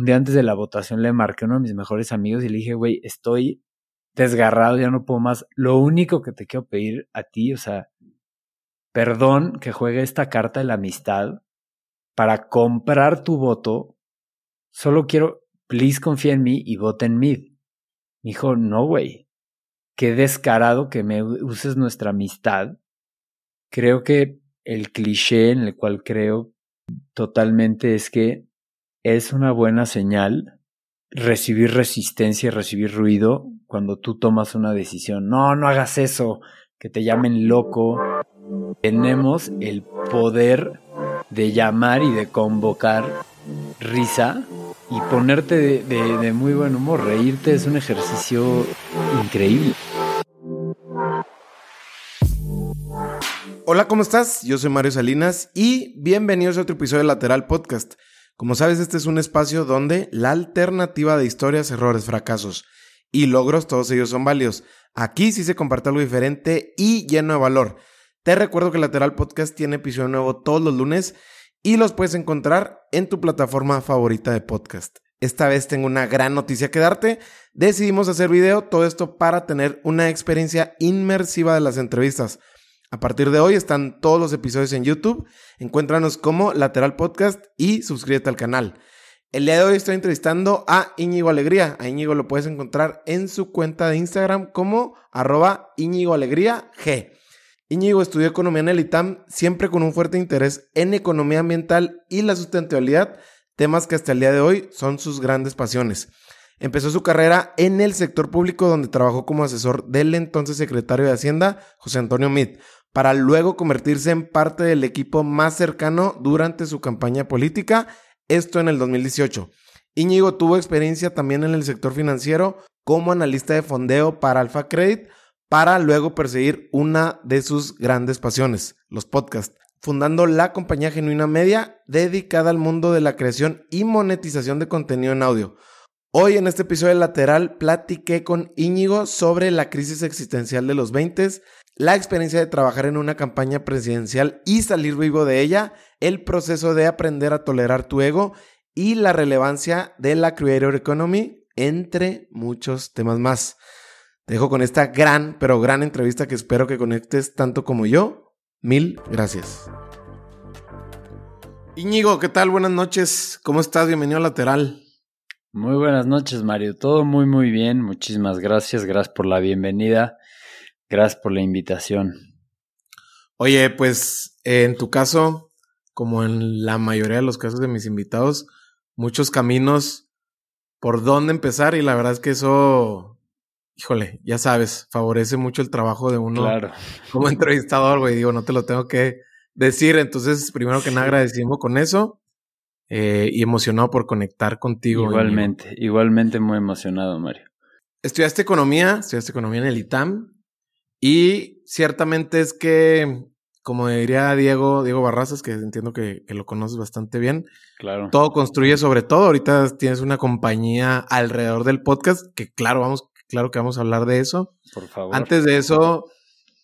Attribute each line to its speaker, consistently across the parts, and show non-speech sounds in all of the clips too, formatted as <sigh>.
Speaker 1: un día antes de la votación le marqué a uno de mis mejores amigos y le dije, güey, estoy desgarrado, ya no puedo más. Lo único que te quiero pedir a ti, o sea, perdón que juegue esta carta de la amistad para comprar tu voto. Solo quiero, please confía en mí y vote en mí. Me dijo, no, güey. Qué descarado que me uses nuestra amistad. Creo que el cliché en el cual creo totalmente es que es una buena señal recibir resistencia recibir ruido cuando tú tomas una decisión. No, no hagas eso, que te llamen loco. Tenemos el poder de llamar y de convocar risa y ponerte de, muy buen humor. Reírte es un ejercicio increíble.
Speaker 2: Hola, ¿cómo estás? Yo soy Mario Salinas y bienvenidos a otro episodio de Lateral Podcast. Como sabes, este es un espacio donde la alternativa de historias, errores, fracasos y logros, todos ellos son válidos. Aquí sí se comparte algo diferente y lleno de valor. Te recuerdo que Lateral Podcast tiene episodio nuevo todos los lunes y los puedes encontrar en tu plataforma favorita de podcast. Esta vez tengo una gran noticia que darte. Decidimos hacer video, todo esto para tener una experiencia inmersiva de las entrevistas. A partir de hoy están todos los episodios en YouTube. Encuéntranos como Lateral Podcast y suscríbete al canal. El día de hoy estoy entrevistando a Íñigo Alegría. A Íñigo lo puedes encontrar en su cuenta de Instagram como arroba Íñigo Alegría G. Íñigo estudió economía en el ITAM, siempre con un fuerte interés en economía ambiental y la sustentabilidad, temas que hasta el día de hoy son sus grandes pasiones. Empezó su carrera en el sector público donde trabajó como asesor del entonces secretario de Hacienda, José Antonio Meade para luego convertirse en parte del equipo más cercano durante su campaña política, esto en el 2018. Íñigo tuvo experiencia también en el sector financiero como analista de fondeo para Alfa Credit, para luego perseguir una de sus grandes pasiones, los podcasts, fundando la compañía Genuina Media, dedicada al mundo de la creación y monetización de contenido en audio. Hoy en este episodio lateral platiqué con Íñigo sobre la crisis existencial de los 20, la experiencia de trabajar en una campaña presidencial y salir vivo de ella, el proceso de aprender a tolerar tu ego y la relevancia de la Creator Economy, entre muchos temas más. Te dejo con esta gran, pero gran entrevista que espero que conectes tanto como yo. Mil gracias. Íñigo, ¿qué tal? Buenas noches. ¿Cómo estás? Bienvenido a Lateral.
Speaker 1: Muy buenas noches, Mario. Todo muy, muy bien. Muchísimas gracias. Gracias por la bienvenida. Gracias por la invitación.
Speaker 2: Oye, pues en tu caso, como en la mayoría de los casos de mis invitados, muchos caminos por dónde empezar y la verdad es que eso, híjole, ya sabes, favorece mucho el trabajo de uno
Speaker 1: claro.
Speaker 2: como entrevistador, güey. Digo, no te lo tengo que decir. Entonces, primero que nada, agradecimos con eso eh, y emocionado por conectar contigo.
Speaker 1: Igualmente, igualmente muy emocionado, Mario.
Speaker 2: Estudiaste economía, estudiaste economía en el ITAM. Y ciertamente es que, como diría Diego, Diego Barrazas, que entiendo que, lo conoces bastante bien.
Speaker 1: Claro.
Speaker 2: Todo construye sobre todo. Ahorita tienes una compañía alrededor del podcast, que claro, vamos, claro que vamos a hablar de eso.
Speaker 1: Por favor.
Speaker 2: Antes de eso,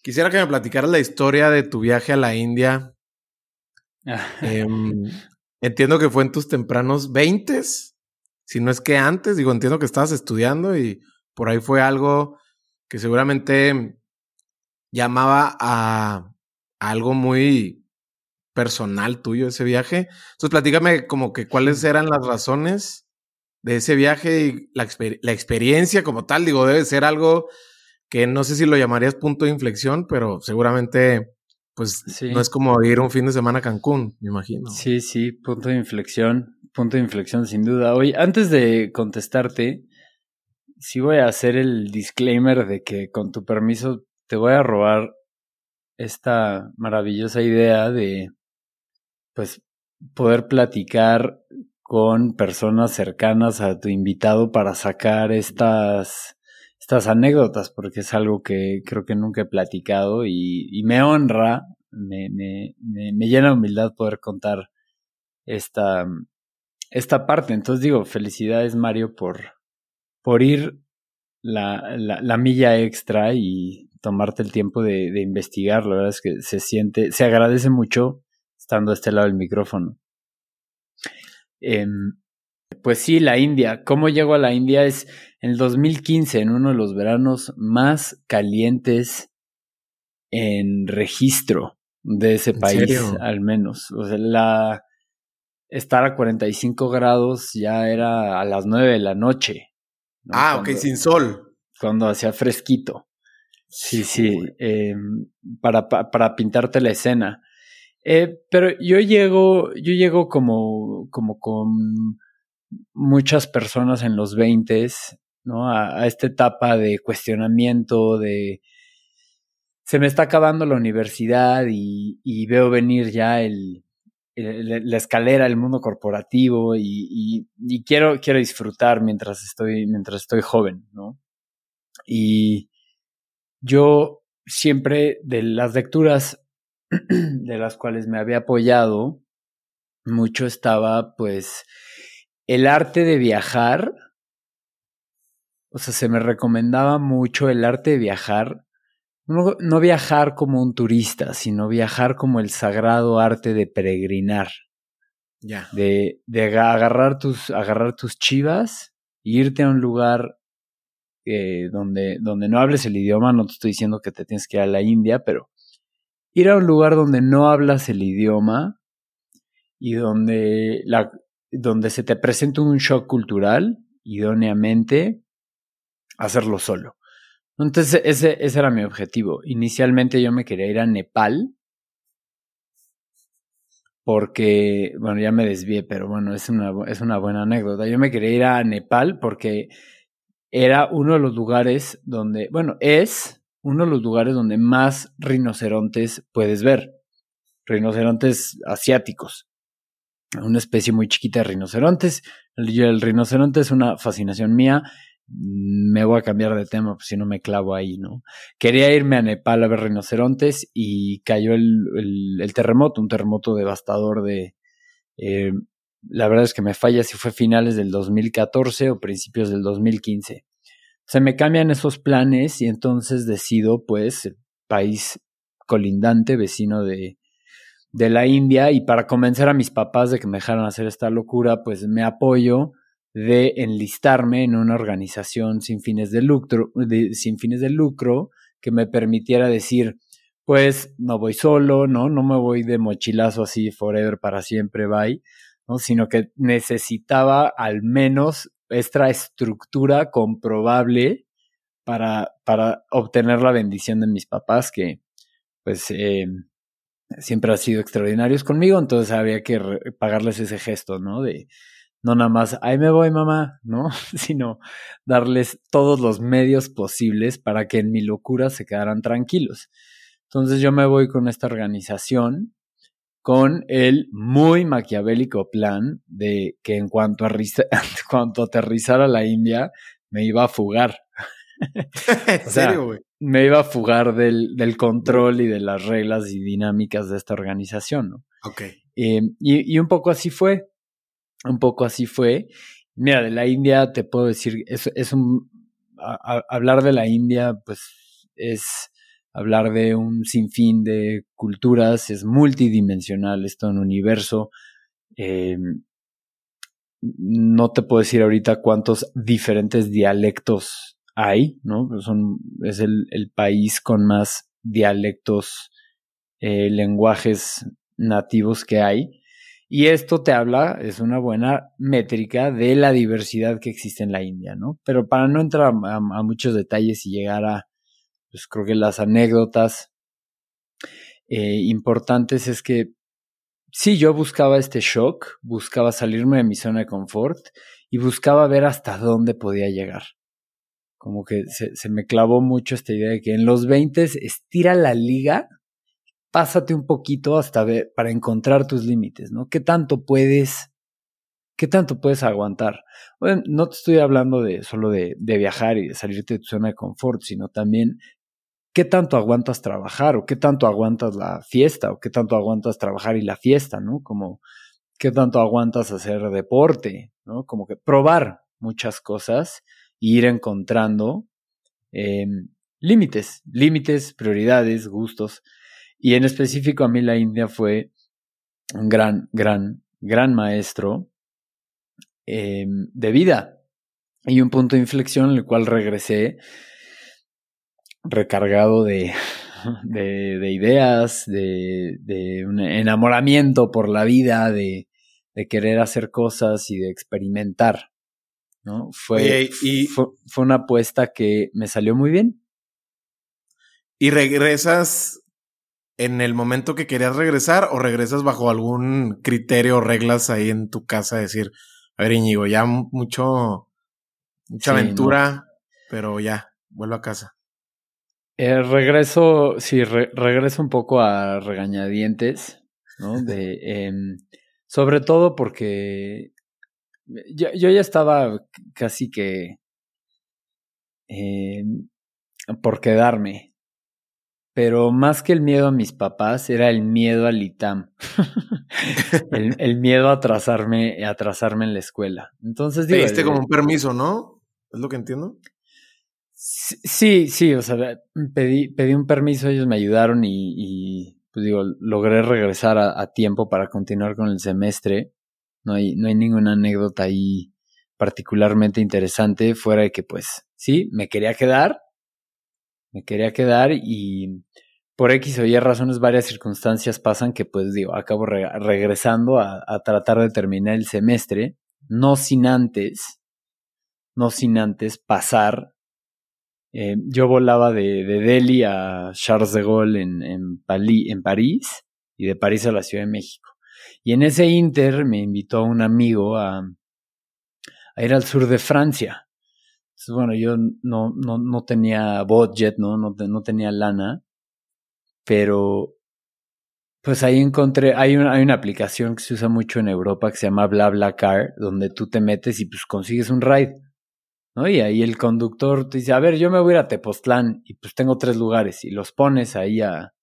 Speaker 2: quisiera que me platicaras la historia de tu viaje a la India. <laughs> Em, entiendo que fue en tus tempranos veintes, si no es que antes, digo, entiendo que estabas estudiando y por ahí fue algo que seguramente llamaba a, algo muy personal tuyo ese viaje. Entonces, platícame como que cuáles eran las razones de ese viaje y la, la, experiencia como tal. Digo, debe ser algo que no sé si lo llamarías punto de inflexión, pero seguramente, pues, no es como ir un fin de semana a Cancún, me imagino.
Speaker 1: Sí, sí, punto de inflexión, punto de inflexión sin duda. Oye, antes de contestarte, sí voy a hacer el disclaimer de que con tu permiso te voy a robar esta maravillosa idea de, pues, poder platicar con personas cercanas a tu invitado para sacar estas, estas anécdotas, porque es algo que creo que nunca he platicado y, me honra, me, me, me, me, llena de humildad poder contar esta, esta parte. Entonces digo, felicidades Mario por, por ir la, la, la milla extra y tomarte el tiempo de, de, investigar. La verdad es que se siente, se agradece mucho estando a este lado del micrófono. Eh, Pues sí, la India. ¿Cómo llego a la India? Es en el 2015, en uno de los veranos más calientes en registro de ese país, al menos. O sea, la estar a 45 grados ya era a las 9 de la noche.
Speaker 2: Ah, ok, sin sol.
Speaker 1: Cuando hacía fresquito. Sí, sí, em, para, para, pintarte la escena. Eh, pero yo llego, yo llego como, como con muchas personas en los 20, ¿no? A, a, esta etapa de cuestionamiento, de se me está acabando la universidad y, y veo venir ya el, la escalera, el mundo corporativo y, y, quiero, quiero disfrutar mientras estoy, mientras estoy joven, ¿no? Y yo siempre de las lecturas <clears throat> de las cuales me había apoyado, mucho estaba pues el arte de viajar, o sea, se me recomendaba mucho el arte de viajar no, viajar como un turista, sino viajar como el sagrado arte de peregrinar.
Speaker 2: Ya.
Speaker 1: De, de agarrar, tus, agarrar tus chivas e irte a un lugar eh, donde, donde no hables el idioma. No te estoy diciendo que te tienes que ir a la India, pero ir a un lugar donde no hablas el idioma y donde, la, donde se te presenta un shock cultural, idóneamente, hacerlo solo. Entonces, ese, ese era mi objetivo. Inicialmente yo me quería ir a Nepal. Porque, bueno, ya me desvié, pero bueno, es una, es una buena anécdota. Yo me quería ir a Nepal porque era uno de los lugares donde, bueno, es uno de los lugares donde más rinocerontes puedes ver. Rinocerontes asiáticos. Una especie muy chiquita de rinocerontes. El, el rinoceronte es una fascinación mía me voy a cambiar de tema, pues si no me clavo ahí, ¿no? Quería irme a Nepal a ver rinocerontes y cayó el, el, terremoto, un terremoto devastador de... Eh, la verdad es que me falla si fue finales del 2014 o principios del 2015. Se me cambian esos planes y entonces decido, pues, el país colindante, vecino de, de la India, y para convencer a mis papás de que me dejaran hacer esta locura, pues me apoyo de enlistarme en una organización sin fines de lucro, sin fines de lucro que me permitiera decir, pues no voy solo, ¿no? No me voy de mochilazo así forever para siempre, bye, ¿no? Sino que necesitaba al menos esta estructura comprobable para, para obtener la bendición de mis papás, que pues eh, siempre han sido extraordinarios conmigo, entonces había que pagarles ese gesto, ¿no? De, no nada más, ahí me voy mamá, ¿no? <laughs> Sino darles todos los medios posibles para que en mi locura se quedaran tranquilos. Entonces yo me voy con esta organización con el muy maquiavélico plan de que en cuanto, a, <laughs> cuanto aterrizara la India me iba a fugar. <laughs>
Speaker 2: ¿En serio, güey?
Speaker 1: Me iba a fugar del, del, control y de las reglas y dinámicas de esta organización, ¿no?
Speaker 2: Ok.
Speaker 1: Eh, y, y, un poco así fue un poco así fue. Mira, de la India te puedo decir, es, es un, hablar de la India, pues es hablar de un sinfín de culturas, es multidimensional, es todo un universo. Eh, no te puedo decir ahorita cuántos diferentes dialectos hay, ¿no? Es el, país con más dialectos, eh, lenguajes nativos que hay. Y esto te habla, es una buena métrica de la diversidad que existe en la India, ¿no? Pero para no entrar a, muchos detalles y llegar a, pues creo que las anécdotas eh, importantes es que sí, yo buscaba este shock, buscaba salirme de mi zona de confort y buscaba ver hasta dónde podía llegar. Como que se, me clavó mucho esta idea de que en los 20 estira la liga pásate un poquito hasta ver, para encontrar tus límites, ¿no? ¿Qué tanto puedes, qué tanto puedes aguantar? Bueno, no te estoy hablando de solo de, de viajar y de salirte de tu zona de confort, sino también qué tanto aguantas trabajar o qué tanto aguantas la fiesta o qué tanto aguantas trabajar y la fiesta, ¿no? Como qué tanto aguantas hacer deporte, ¿no? Como que probar muchas cosas e ir encontrando eh, límites, límites, prioridades, gustos. Y en específico a mí la India fue un gran, gran, gran maestro em, de vida. Y un punto de inflexión en el cual regresé recargado de, de, ideas, de, de, un enamoramiento por la vida, de, querer hacer cosas y de experimentar. ¿no? Fue, y, fue, fue, una apuesta que me salió muy bien.
Speaker 2: ¿Y regresas en el momento que querías regresar o regresas bajo algún criterio o reglas ahí en tu casa? Decir, a ver, Íñigo, ya mucho, mucha aventura, pero ya, vuelvo a casa.
Speaker 1: Eh, regreso, sí, regreso un poco a regañadientes, ¿no? <laughs> De, em, sobre todo porque yo, yo, ya estaba casi que eh, por quedarme, pero más que el miedo a mis papás era el miedo al ITAM, <laughs> el, el, miedo a atrasarme, a atrasarme en la escuela. Entonces
Speaker 2: digo, Pediste como un permiso, ¿no? ¿Es lo que entiendo?
Speaker 1: Sí, sí, o sea, pedí, pedí un permiso, ellos me ayudaron y, pues digo, logré regresar a, tiempo para continuar con el semestre. No hay, no hay ninguna anécdota ahí particularmente interesante, fuera de que pues sí, me quería quedar, me quería quedar y por X o Y razones, varias circunstancias pasan que pues digo, acabo regresando a tratar de terminar el semestre, no sin antes, no sin antes pasar eh, yo volaba de, de, Delhi a Charles de Gaulle en, París y de París a la Ciudad de México. Y en ese inter me invitó un amigo a, ir al sur de Francia. Entonces, bueno, yo no, tenía budget, ¿no? No, no tenía lana, pero pues ahí encontré, hay una, hay una aplicación que se usa mucho en Europa que se llama BlaBlaCar, donde tú te metes y pues consigues un ride. ¿No? Y ahí el conductor te dice, a ver, yo me voy a ir a Tepoztlán y pues tengo tres lugares y los pones ahí a,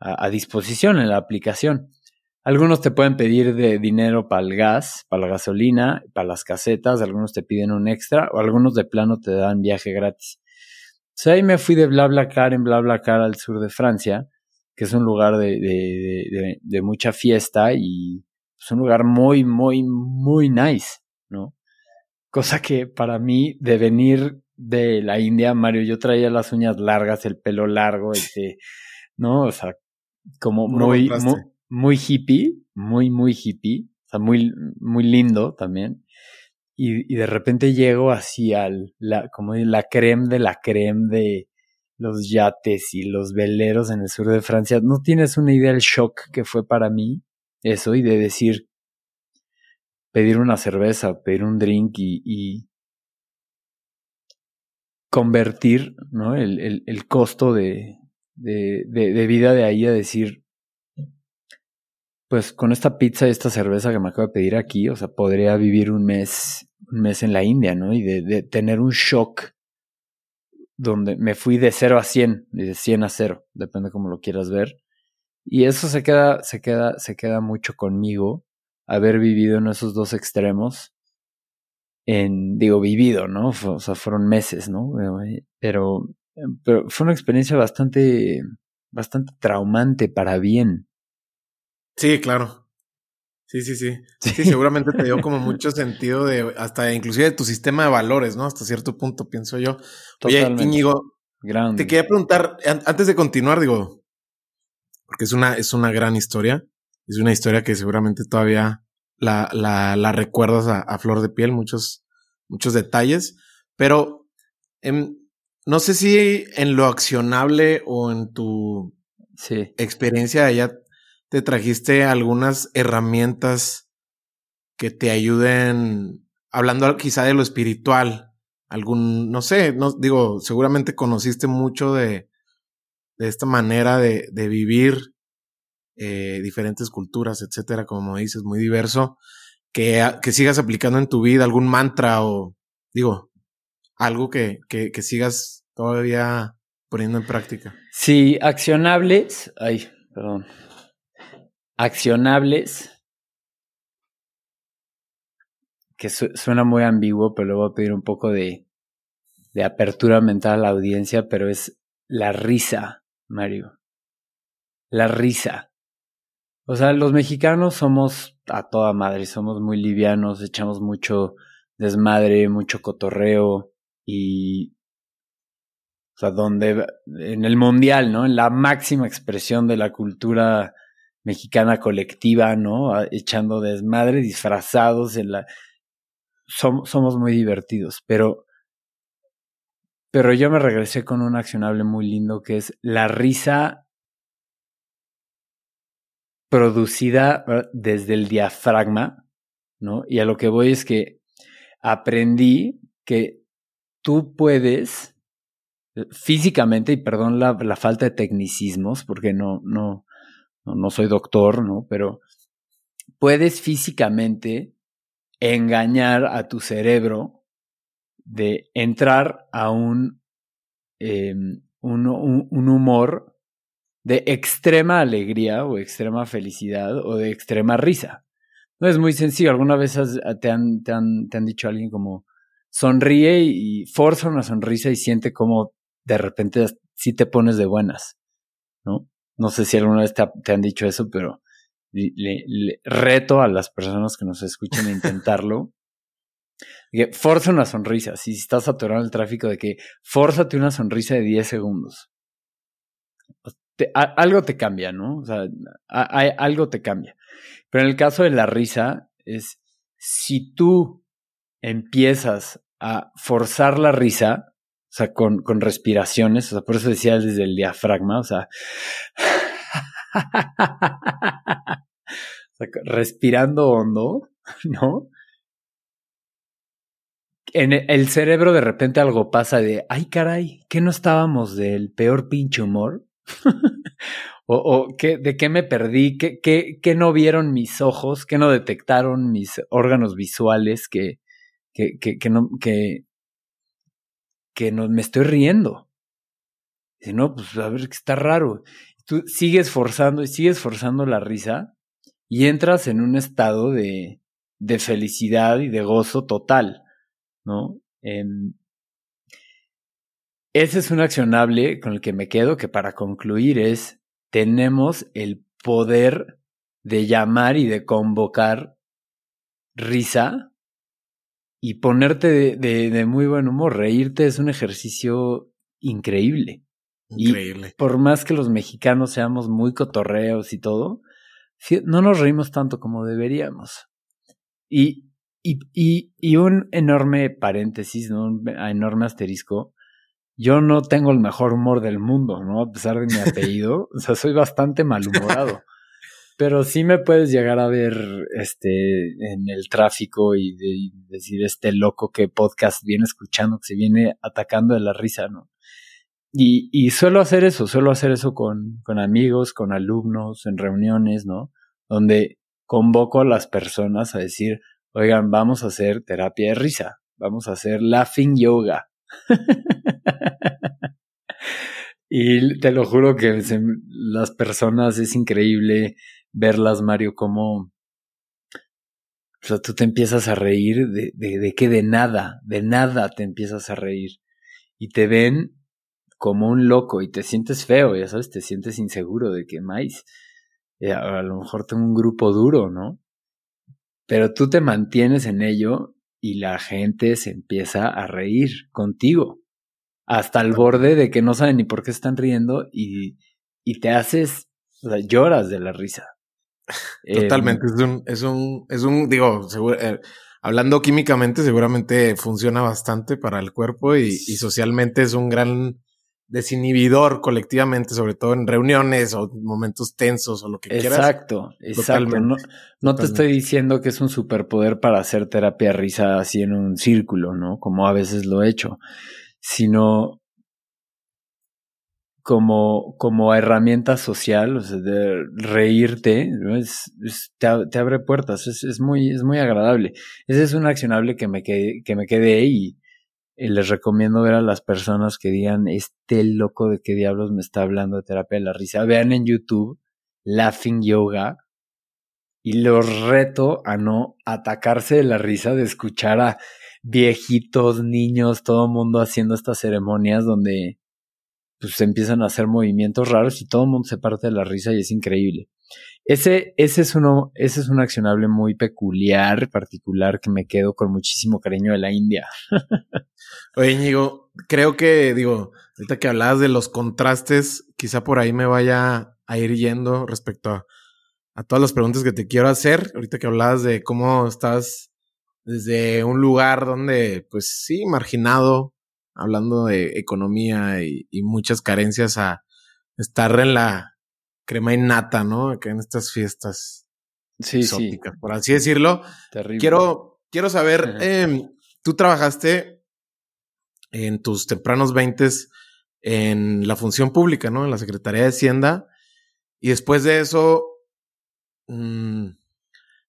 Speaker 1: a, disposición en la aplicación. Algunos te pueden pedir de dinero para el gas, para la gasolina, para las casetas, algunos te piden un extra o algunos de plano te dan viaje gratis. Entonces ahí me fui de BlaBlaCar en BlaBlaCar al sur de Francia, que es un lugar de, de, de, de mucha fiesta y es un lugar muy, muy, muy nice. Cosa que para mí, de venir de la India, Mario, yo traía las uñas largas, el pelo largo, este, ¿no? O sea, como muy, muy, hippie, muy, muy hippie, o sea, muy, muy lindo también. Y, y de repente llego así al, la, como la creme de la creme de los yates y los veleros en el sur de Francia. No tienes una idea del shock que fue para mí eso y de decir, pedir una cerveza, pedir un drink y, convertir ¿no? el, costo de, vida de ahí a decir, pues con esta pizza y esta cerveza que me acabo de pedir aquí, o sea, podría vivir un mes, un mes en la India, ¿no? Y de, de tener un shock donde me fui de 0 a 100, de 100 a 0, depende cómo lo quieras ver. Y eso se queda, se queda, se queda mucho conmigo haber vivido en esos dos extremos. En, digo, vivido, ¿no? o sea, fueron meses, ¿no? Pero, pero fue una experiencia bastante, bastante traumante para bien.
Speaker 2: Sí, claro. Sí, sí, sí. Sí, seguramente te dio como mucho sentido de, hasta inclusive de tu sistema de valores, ¿no? Hasta cierto punto, pienso yo. Oye, Íñigo, te quería preguntar, antes de continuar, digo, porque es una, es una gran historia. Es una historia que seguramente todavía la, la, la recuerdas a, flor de piel, muchos, muchos detalles, pero em, no sé si en lo accionable o en tu
Speaker 1: sí.
Speaker 2: experiencia allá te trajiste algunas herramientas que te ayuden, hablando quizá de lo espiritual, algún, no sé, no digo, seguramente conociste mucho de, de esta manera de, de vivir eh, diferentes culturas, etcétera, como dices, muy diverso, que, que sigas aplicando en tu vida algún mantra o, digo, algo que, que, sigas todavía poniendo en práctica.
Speaker 1: Sí, accionables, ay, perdón, accionables, que suena muy ambiguo, pero le voy a pedir un poco de, de apertura mental a la audiencia, pero es la risa, Mario. La risa. O sea, los mexicanos somos a toda madre, somos muy livianos, echamos mucho desmadre, mucho cotorreo y o sea, donde en el mundial, ¿no? En la máxima expresión de la cultura mexicana colectiva, ¿no? Echando desmadre, disfrazados en la somos muy divertidos, pero pero yo me regresé con un accionable muy lindo que es la risa producida desde el diafragma, ¿no? Y a lo que voy es que aprendí que tú puedes eh, físicamente, y perdón la, la falta de tecnicismos, porque no, no, no soy doctor, ¿no? Pero puedes físicamente engañar a tu cerebro de entrar a un, em, un, un, humor de extrema alegría o extrema felicidad o de extrema risa. No es muy sencillo. ¿Alguna vez te, han, te, han, te han dicho a alguien como sonríe y forza una sonrisa y siente como de repente sí te pones de buenas? ¿No? No sé si alguna vez te, te han dicho eso, pero le, reto a las personas que nos escuchen a intentarlo. <laughs> que forza una sonrisa. Si estás atorado el tráfico, de que fórzate una sonrisa de 10 segundos. Algo te cambia, ¿no? O sea, algo te cambia. Pero en el caso de la risa, es si tú empiezas a forzar la risa, o sea, con, con respiraciones, o sea, por eso decía desde el diafragma, o sea, <laughs> respirando hondo, <laughs> ¿no? En el cerebro de repente algo pasa de, ay caray, ¿qué no estábamos del peor pinche humor? <laughs> o, ¿qué, de qué me perdí, ¿Qué, qué, qué, no vieron mis ojos, qué no detectaron mis órganos visuales, que, que, que, no, que, que no me estoy riendo. Dice, no, pues a ver, que está raro tú sigues forzando y sigues forzando la risa y entras en un estado de, de felicidad y de gozo total, ¿no? Ese es un accionable con el que me quedo, que para concluir es, tenemos el poder de llamar y de convocar risa y ponerte de, de, de muy buen humor. Reírte es un ejercicio increíble. Increíble. por más que los mexicanos seamos muy cotorreos y todo, no nos reímos tanto como deberíamos. Y, y, y, y un enorme paréntesis, ¿no? un enorme asterisco. Yo no tengo el mejor humor del mundo, ¿no? A pesar de mi <laughs> apellido. o sea, soy bastante malhumorado. Pero sí me puedes llegar a ver este en el tráfico y, y decir este loco que podcast viene escuchando, que se viene atacando de la risa, ¿no? Y, y suelo hacer eso, suelo hacer eso con, con amigos, con alumnos, en reuniones, ¿no? Donde convoco a las personas a decir, oigan, vamos a hacer terapia de risa, vamos a hacer laughing yoga. Y te lo juro que las personas es increíble verlas, Mario, como... Tú te empiezas a reír de, de, de que de nada, de nada te empiezas a reír. Y te ven como un loco y te sientes feo, ya sabes, te sientes inseguro de que más, eh, a lo mejor tengo un grupo duro, ¿no? Pero tú te mantienes en ello y la gente se empieza a reír contigo, hasta el borde de que no saben ni por qué están riendo y, y te haces, o sea, lloras de la risa. <laughs>
Speaker 2: Totalmente, es un, es un, es un, digo, seguro, eh, hablando químicamente seguramente funciona bastante para el cuerpo y, y socialmente es un gran desinhibidor colectivamente, sobre todo en reuniones o momentos tensos o lo que quieras.
Speaker 1: Exacto, exacto. No, no te estoy diciendo que es un superpoder para hacer terapia risa así en un círculo, ¿no? Como a veces lo he hecho, sino como, como herramienta social, o sea, de reírte, es, te, te, abre puertas, es, es, muy, es muy agradable. Ese es un accionable que me quedé, que me quedé y, les recomiendo ver a las personas que digan, este loco de qué diablos me está hablando de terapia de la risa. Vean en YouTube Laughing Yoga y los reto a no atacarse de la risa de escuchar a viejitos, niños, todo mundo haciendo estas ceremonias donde pues empiezan a hacer movimientos raros y todo el mundo se parte de la risa y es increíble. Ese, ese es uno, ese es un accionable muy peculiar, particular, que me quedo con muchísimo cariño de la India. <laughs>
Speaker 2: Oye, Ñigo, creo que, digo, ahorita que hablabas de los contrastes, quizá por ahí me vaya a ir yendo respecto a, a todas las preguntas que te quiero hacer. Ahorita que hablabas de cómo estás desde un lugar donde, pues sí, marginado, hablando de economía y, y muchas carencias a estar en la crema innata, ¿no? Que en estas fiestas
Speaker 1: sí,
Speaker 2: exóticas, por así decirlo.
Speaker 1: Terrible.
Speaker 2: Quiero, quiero saber, eh, tú trabajaste en tus tempranos veintes en la función pública, ¿no? En la Secretaría de Hacienda. Y después de eso, mmm,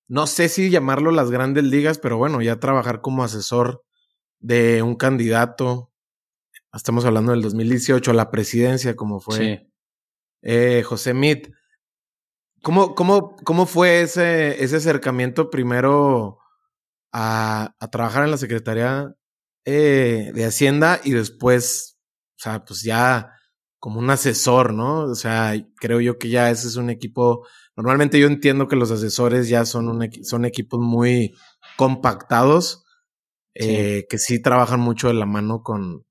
Speaker 2: no sé si llamarlo las grandes ligas, pero bueno, ya trabajar como asesor de un candidato. Estamos hablando del 2018, a la presidencia, como fue
Speaker 1: Sí.
Speaker 2: eh, José Mit. ¿Cómo, cómo, ¿Cómo fue ese, ese acercamiento primero a, a trabajar en la Secretaría eh, de Hacienda y después, o sea, pues ya como un asesor, ¿no? O sea, creo yo que ya ese es un equipo. Normalmente yo entiendo que los asesores ya son, un, son equipos muy compactados, eh, que sí trabajan mucho de la mano con,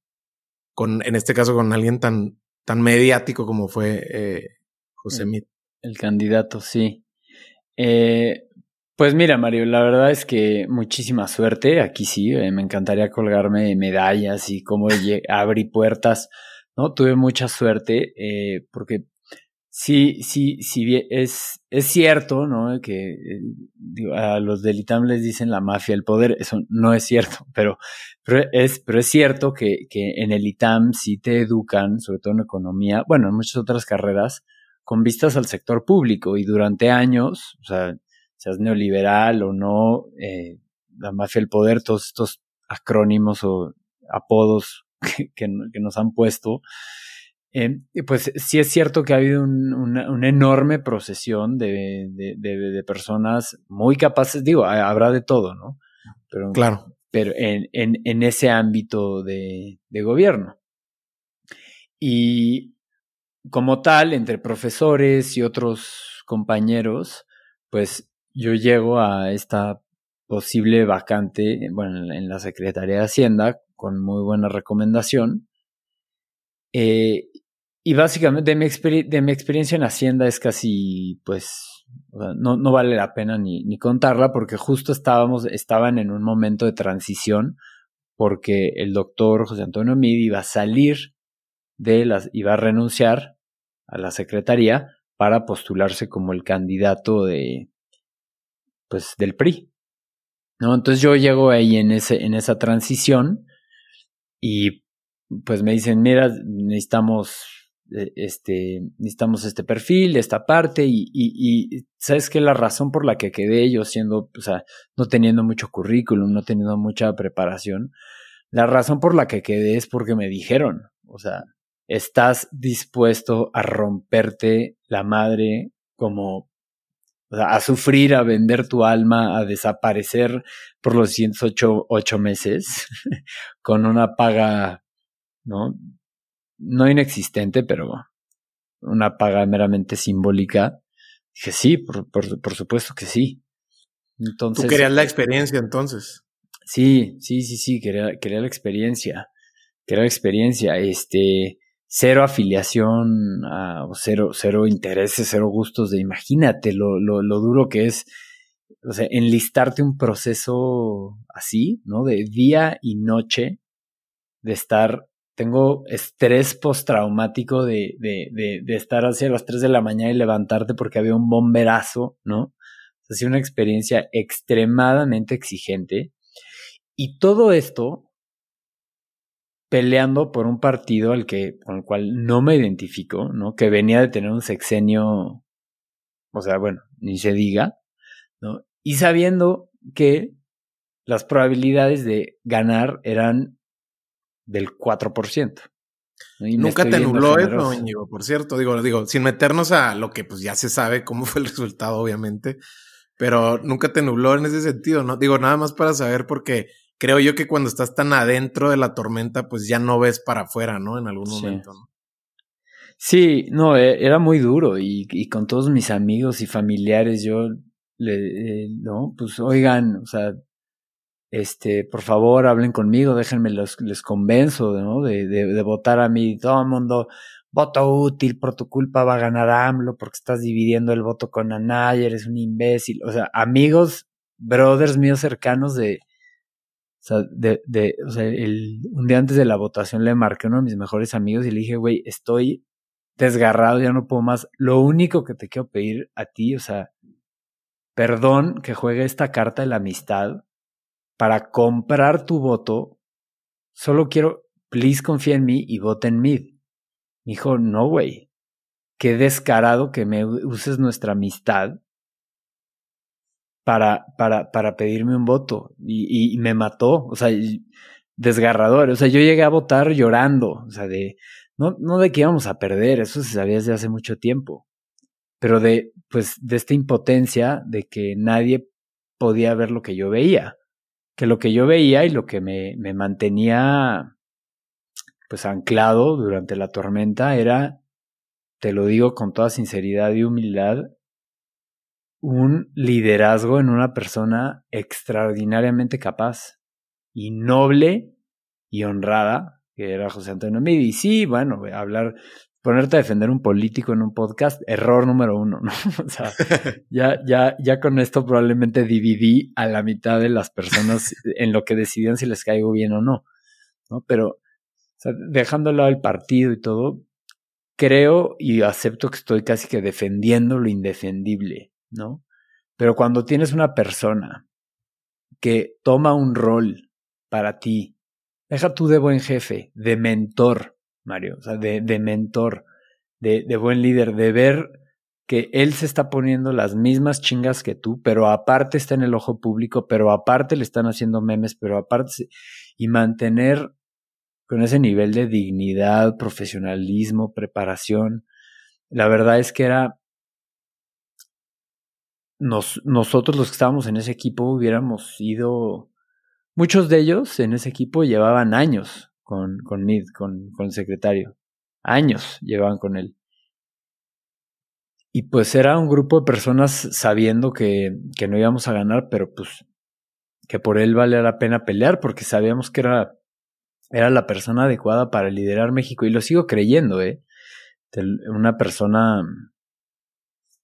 Speaker 2: con, en este caso, con alguien tan, tan mediático como fue eh, José. Mit.
Speaker 1: El candidato, sí. Eh, pues mira, Mario, la verdad es que muchísima suerte. Aquí sí, eh, me encantaría colgarme medallas y cómo abrí puertas. ¿no? Tuve mucha suerte eh, porque sí, sí, sí, es, es cierto, ¿no? Que eh, a los del ITAM les dicen la mafia del poder. Eso no es cierto, <laughs> pero, pero, es, pero es cierto que, que en el ITAM sí te educan, sobre todo en economía, bueno, en muchas otras carreras, con vistas al sector público y durante años, o sea, seas neoliberal o no, eh, la mafia del poder, todos estos acrónimos o apodos <laughs> que, que nos han puesto, eh, pues sí es cierto que ha habido un, una, una, enorme procesión de, de, de, de, personas muy capaces, digo, habrá de todo, ¿no? Pero,
Speaker 2: claro.
Speaker 1: pero en, en, en ese ámbito de, de gobierno. Y como tal, entre profesores y otros compañeros, pues yo llego a esta posible vacante, bueno, en la Secretaría de Hacienda, con muy buena recomendación. Eh, y básicamente de mi, de mi, experiencia en Hacienda es casi, pues, no, no vale la pena ni, ni, contarla porque justo estábamos, estaban en un momento de transición porque el doctor José Antonio Mid iba a salir de las, iba a renunciar a la secretaría para postularse como el candidato de, pues, del PRI. ¿No? Entonces yo llego ahí en ese, en esa transición y pues me dicen, mira, necesitamos este, necesitamos este perfil, esta parte, y sabes que la razón por la que quedé yo siendo, o sea, no teniendo mucho currículum, no teniendo mucha preparación, la razón por la que quedé es porque me dijeron, o sea, estás dispuesto a romperte la madre como o sea, a sufrir, a vender tu alma, a desaparecer por los 108 ocho meses <laughs> con una paga, ¿no? No inexistente, pero una paga meramente simbólica. Dije, sí, por, por, por supuesto que sí. Entonces,
Speaker 2: Tú querías la experiencia entonces.
Speaker 1: Sí, sí, sí, sí, quería, quería la experiencia. Quería la experiencia. Este, cero afiliación, a, cero, cero intereses, cero gustos de imagínate lo, lo, lo, duro que es, o sea, enlistarte un proceso así, ¿no? De día y noche, de estar, tengo estrés postraumático de, de, de, de estar hacia las 3 de la mañana y levantarte porque había un bomberazo, ¿no? Ha sido una experiencia extremadamente exigente. Y todo esto peleando por un partido al que, con el cual no me identifico, ¿no? Que venía de tener un sexenio, o sea, bueno, ni se diga, ¿no? Y sabiendo que las probabilidades de ganar eran del 4%.
Speaker 2: ¿no? Y Nunca te nubló eso, Íñigo, por cierto. Digo, digo, sin meternos a lo que pues ya se sabe <laughs> cómo fue el resultado, obviamente. Pero nunca te nubló en ese sentido, ¿no? Digo, nada más para saber porque creo yo que cuando estás tan adentro de la tormenta, pues ya no ves para afuera, ¿no? En algún momento,
Speaker 1: sí.
Speaker 2: ¿no?
Speaker 1: Sí, no, e, era muy duro y, y con todos mis amigos y familiares yo le, eh, no, pues oigan, o sea, este, por favor, hablen conmigo, déjenme, los, les convenzo, ¿no? De, de, de votar a mí, todo el mundo, voto útil, por tu culpa va a ganar AMLO porque estás dividiendo el voto con Anaya, eres un imbécil. O sea, amigos, brothers míos cercanos de, o sea, de, de, o sea, el, un día antes de la votación le marqué a uno de mis mejores amigos y le dije, güey, estoy desgarrado, ya no puedo más. Lo único que te quiero pedir a ti, o sea, perdón que juegue esta carta de la amistad para comprar tu voto. Solo quiero, please confía en mí y vote en mí. Me dijo, no, güey. Qué descarado que me uses nuestra amistad para, para, para pedirme un voto. Y, y me mató. O sea, desgarrador. O sea, yo llegué a votar llorando. O sea, de, no, no de que íbamos a perder, eso se sabía desde hace mucho tiempo. Pero de, pues, de esta impotencia de que nadie podía ver lo que yo veía que lo que yo veía y lo que me, me mantenía pues anclado durante la tormenta era, te lo digo con toda sinceridad y humildad, un liderazgo en una persona extraordinariamente capaz y noble y honrada, que era José Antonio Midi. Y sí, bueno, hablar ponerte a defender un político en un podcast, error número uno, ¿no? <laughs> O sea, ya, ya, ya con esto probablemente dividí a la mitad de las personas <laughs> en lo que decidían si les caigo bien o no, ¿no? Pero, o sea, dejando al lado el partido y todo, creo y acepto que estoy casi que defendiendo lo indefendible, ¿no? Pero cuando tienes una persona que toma un rol para ti, deja tú de buen jefe, de mentor, Mario, o sea, de, mentor, de, buen líder, de ver que él se está poniendo las mismas chingas que tú, pero aparte está en el ojo público, pero aparte le están haciendo memes, pero aparte, y mantener con ese nivel de dignidad, profesionalismo, preparación. La verdad es que era nos, nosotros los que estábamos en ese equipo hubiéramos ido, muchos de ellos en ese equipo llevaban años con, con Mid, con, con el secretario. Años llevaban con él. Y pues era un grupo de personas sabiendo que, que no íbamos a ganar, pero pues que por él vale la pena pelear porque sabíamos que era, era la persona adecuada para liderar México y lo sigo creyendo, ¿eh? Una persona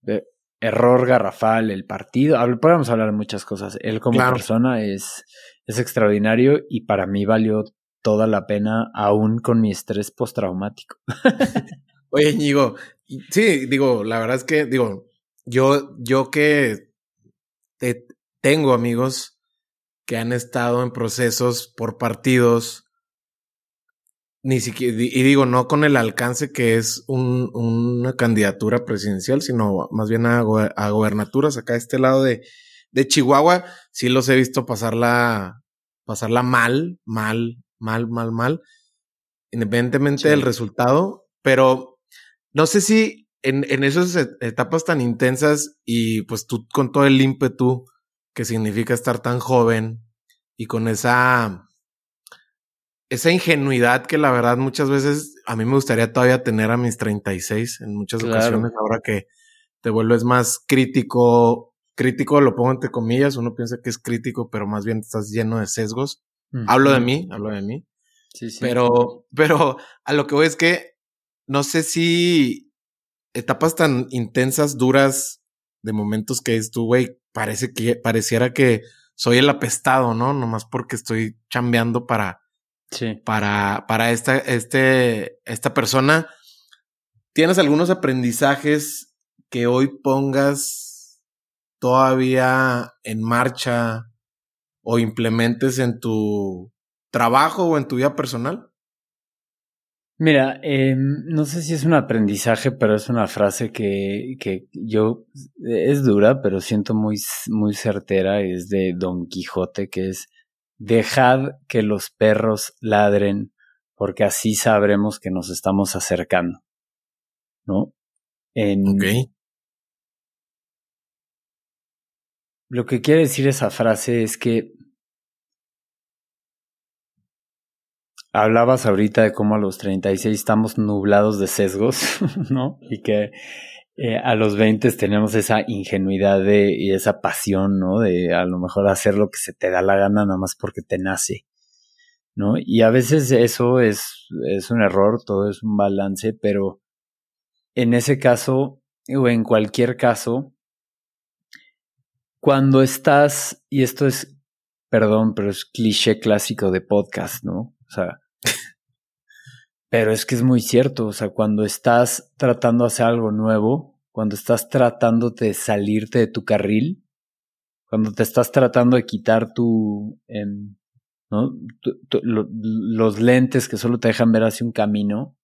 Speaker 1: de error garrafal, el partido, podemos hablar de muchas cosas. Él como persona es, es extraordinario y para mí valió toda la pena aún con mi estrés postraumático. <laughs>
Speaker 2: Oye, Ñigo, sí, digo, la verdad es que, digo, yo, yo que tengo amigos que han estado en procesos por partidos, ni siquiera, y digo, no con el alcance que es un, una candidatura presidencial, sino más bien a, gobernaturas acá a este lado de, de Chihuahua, sí los he visto pasarla, pasarla mal, mal, mal, mal, mal, independientemente del resultado, pero no sé si en, en esas etapas tan intensas y pues tú con todo el ímpetu que significa estar tan joven y con esa esa ingenuidad que la verdad muchas veces a mí me gustaría todavía tener a mis 36 en muchas ocasiones ahora que te vuelves más crítico, crítico lo pongo entre comillas, uno piensa que es crítico, pero más bien estás lleno de sesgos Hablo de mí, hablo de mí. Sí, sí. Pero, <laughs> pero a lo que voy es que no sé si etapas tan intensas, duras, de momentos que es tú, güey, parece que, pareciera que soy el apestado, ¿no? Nomás porque estoy chambeando para, sí. para, para esta, este, esta persona. ¿Tienes algunos aprendizajes que hoy pongas todavía en marcha o implementes en tu trabajo o en tu vida personal?
Speaker 1: Mira, eh, no sé si es un aprendizaje, pero es una frase que, que yo es dura, pero siento muy, muy certera. Es de Don Quijote, que es dejad que los perros ladren, porque así sabremos que nos estamos acercando. ¿No? En. Lo que quiere decir esa frase es que hablabas ahorita de cómo a los 36 estamos nublados de sesgos, <laughs> ¿no? Y que eh, a los 20 tenemos esa ingenuidad de, y esa pasión, ¿no? De a lo mejor hacer lo que se te da la gana nada más porque te nace, ¿no? Y a veces eso es, es un error, todo es un balance, pero en ese caso, o en cualquier caso, cuando estás, y esto es, perdón, pero es cliché clásico de podcast, ¿no? O sea, <laughs> pero es que es muy cierto, o sea, cuando estás tratando de hacer algo nuevo, cuando estás tratando de salirte de tu carril, cuando te estás tratando de quitar tu, em, ¿no? los lentes que solo te dejan ver hacia un camino,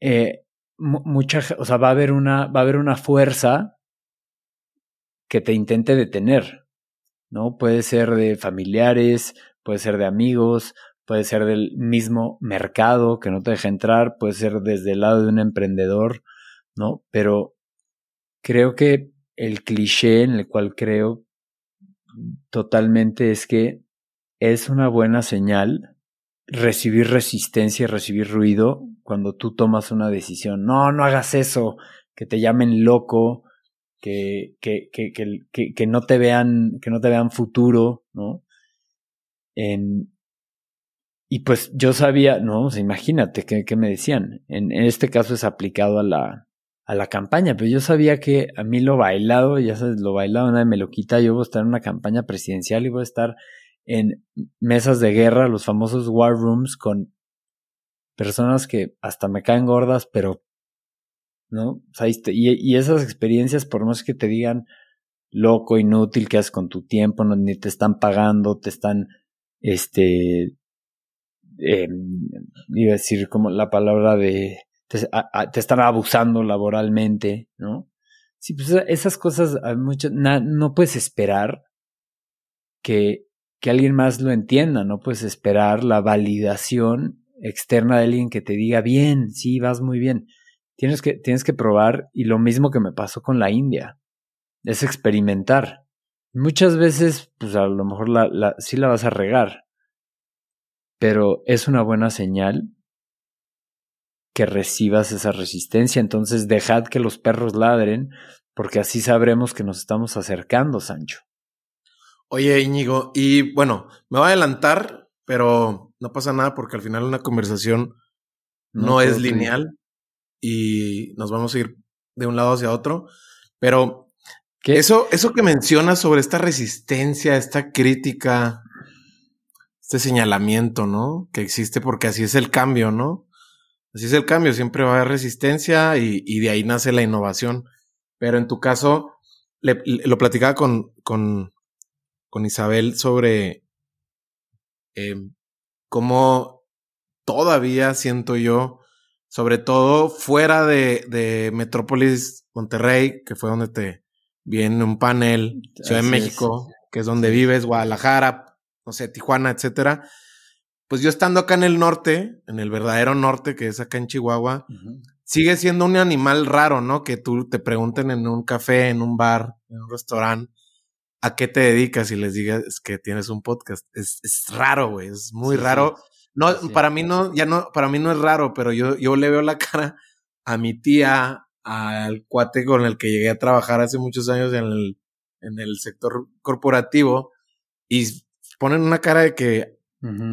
Speaker 1: eh, mucha, o sea, va a haber una, va a haber una fuerza que te intente detener, ¿no? Puede ser de familiares, puede ser de amigos, puede ser del mismo mercado que no te deja entrar, puede ser desde el lado de un emprendedor, ¿no? Pero creo que el cliché en el cual creo totalmente es que es una buena señal recibir resistencia recibir ruido cuando tú tomas una decisión. No, no hagas eso, que te llamen loco, que, que, que, que, no te vean, que no te vean futuro, ¿no? En, y pues yo sabía, no, imagínate que, me decían. En, este caso es aplicado a la, a la campaña, pero yo sabía que a mí lo bailado, ya sabes, lo bailado nadie me lo quita. Yo voy a estar en una campaña presidencial y voy a estar en mesas de guerra, los famosos war rooms, con personas que hasta me caen gordas, pero, ¿no? O y, y, esas experiencias, por más que te digan loco, inútil, que haces con tu tiempo, ni te están pagando, te están, este, eh, iba a decir como la palabra de, te, están abusando laboralmente, ¿no? Sí, pues esas cosas, mucho, no puedes esperar que, que alguien más lo entienda, no puedes esperar la validación externa de alguien que te diga, bien, sí, vas muy bien. Tienes que, tienes que probar, y lo mismo que me pasó con la India, es experimentar. Muchas veces, pues a lo mejor la, la, sí la vas a regar, pero es una buena señal que recibas esa resistencia. Entonces dejad que los perros ladren, porque así sabremos que nos estamos acercando, Sancho.
Speaker 2: Oye, Íñigo, y bueno, me voy a adelantar, pero no pasa nada porque al final una conversación no, es lineal y nos vamos a ir de un lado hacia otro, pero Eso, eso que mencionas sobre esta resistencia, esta crítica, este señalamiento, ¿no? Que existe porque así es el cambio, ¿no? Así es el cambio, siempre va a haber resistencia y, de ahí nace la innovación. Pero en tu caso, lo platicaba con, con, con Isabel sobre em, cómo todavía siento yo, sobre todo fuera de, de Metrópolis Monterrey, que fue donde te vi en un panel, Ciudad de México, que es donde vives, Guadalajara, no sé, Tijuana, etcétera. Pues yo estando acá en el norte, en el verdadero norte, que es acá en Chihuahua, sigue siendo un animal raro, ¿no? Que tú te pregunten en un café, en un bar, en un restaurante, ¿a qué te dedicas? Y les digas que tienes un podcast. Es, es raro, güey, es muy raro. No, para mí no, ya no, para mí no es raro, pero yo, yo le veo la cara a mi tía, al cuate con el que llegué a trabajar hace muchos años en el, en el sector corporativo y ponen una cara de que,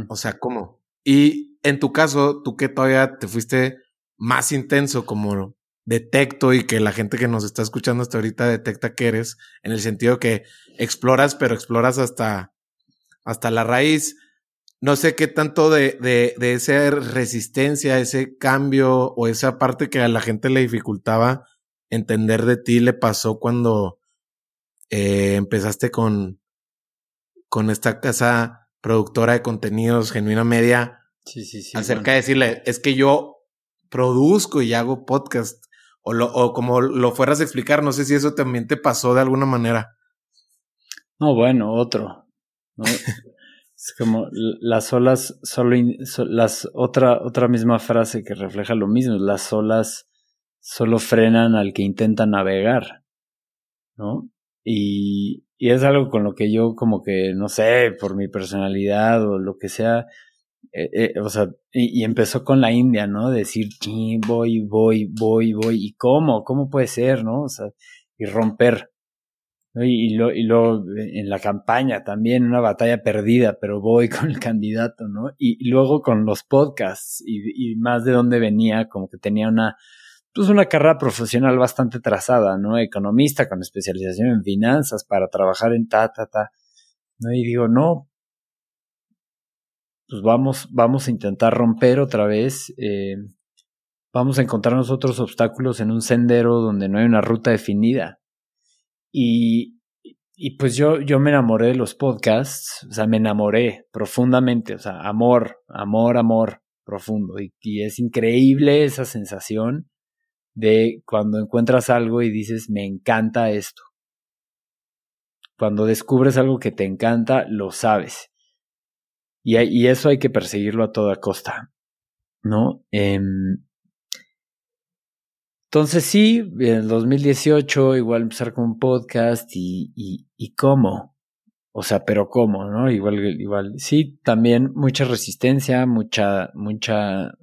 Speaker 2: o sea, ¿cómo? Y en tu caso, tú que todavía te fuiste más intenso, como detecto y que la gente que nos está escuchando hasta ahorita detecta que eres, en el sentido que exploras, pero exploras hasta, hasta la raíz. No sé qué tanto de, de, de esa resistencia, ese cambio o esa parte que a la gente le dificultaba entender de ti le pasó cuando eh, empezaste con, con esta casa productora de contenidos, Genuina Media,
Speaker 1: sí, sí, sí,
Speaker 2: acerca de decirle, es que yo produzco y hago podcast, o, lo, o como lo fueras a explicar, no sé si eso también te pasó de alguna manera.
Speaker 1: No, bueno, otro. <laughs> es como las olas solo, las otra, otra misma frase que refleja lo mismo, las olas solo frenan al que intenta navegar, ¿no? Y, y es algo con lo que yo como que, no sé, por mi personalidad o lo que sea, eh, eh, o sea, y, empezó con la India, ¿no? Decir, voy, voy, voy, voy, ¿y cómo? ¿Cómo puede ser, no? O sea, y romper. Y, lo, luego en la campaña también, una batalla perdida, pero voy <laughs> con el candidato, ¿no? Y, luego con los podcasts y, y más de dónde venía, como que tenía una, pues una carrera profesional bastante trazada, ¿no? Economista con especialización en finanzas para trabajar en ta, ta, ta. ¿no? Y digo, no, pues vamos, vamos a intentar romper otra vez. Eh, vamos a encontrarnos otros obstáculos en un sendero donde no hay una ruta definida. Y, y pues yo, yo me enamoré de los podcasts, o sea, me enamoré profundamente, o sea, amor, amor, amor profundo. Y, es increíble esa sensación de cuando encuentras algo y dices, me encanta esto. Cuando descubres algo que te encanta, lo sabes. Y, y eso hay que perseguirlo a toda costa, ¿no? Em, entonces sí, en el 2018 igual empezar con un podcast y, y, cómo. O sea, pero cómo, ¿no? Igual, igual, sí, también mucha resistencia, mucha, mucha,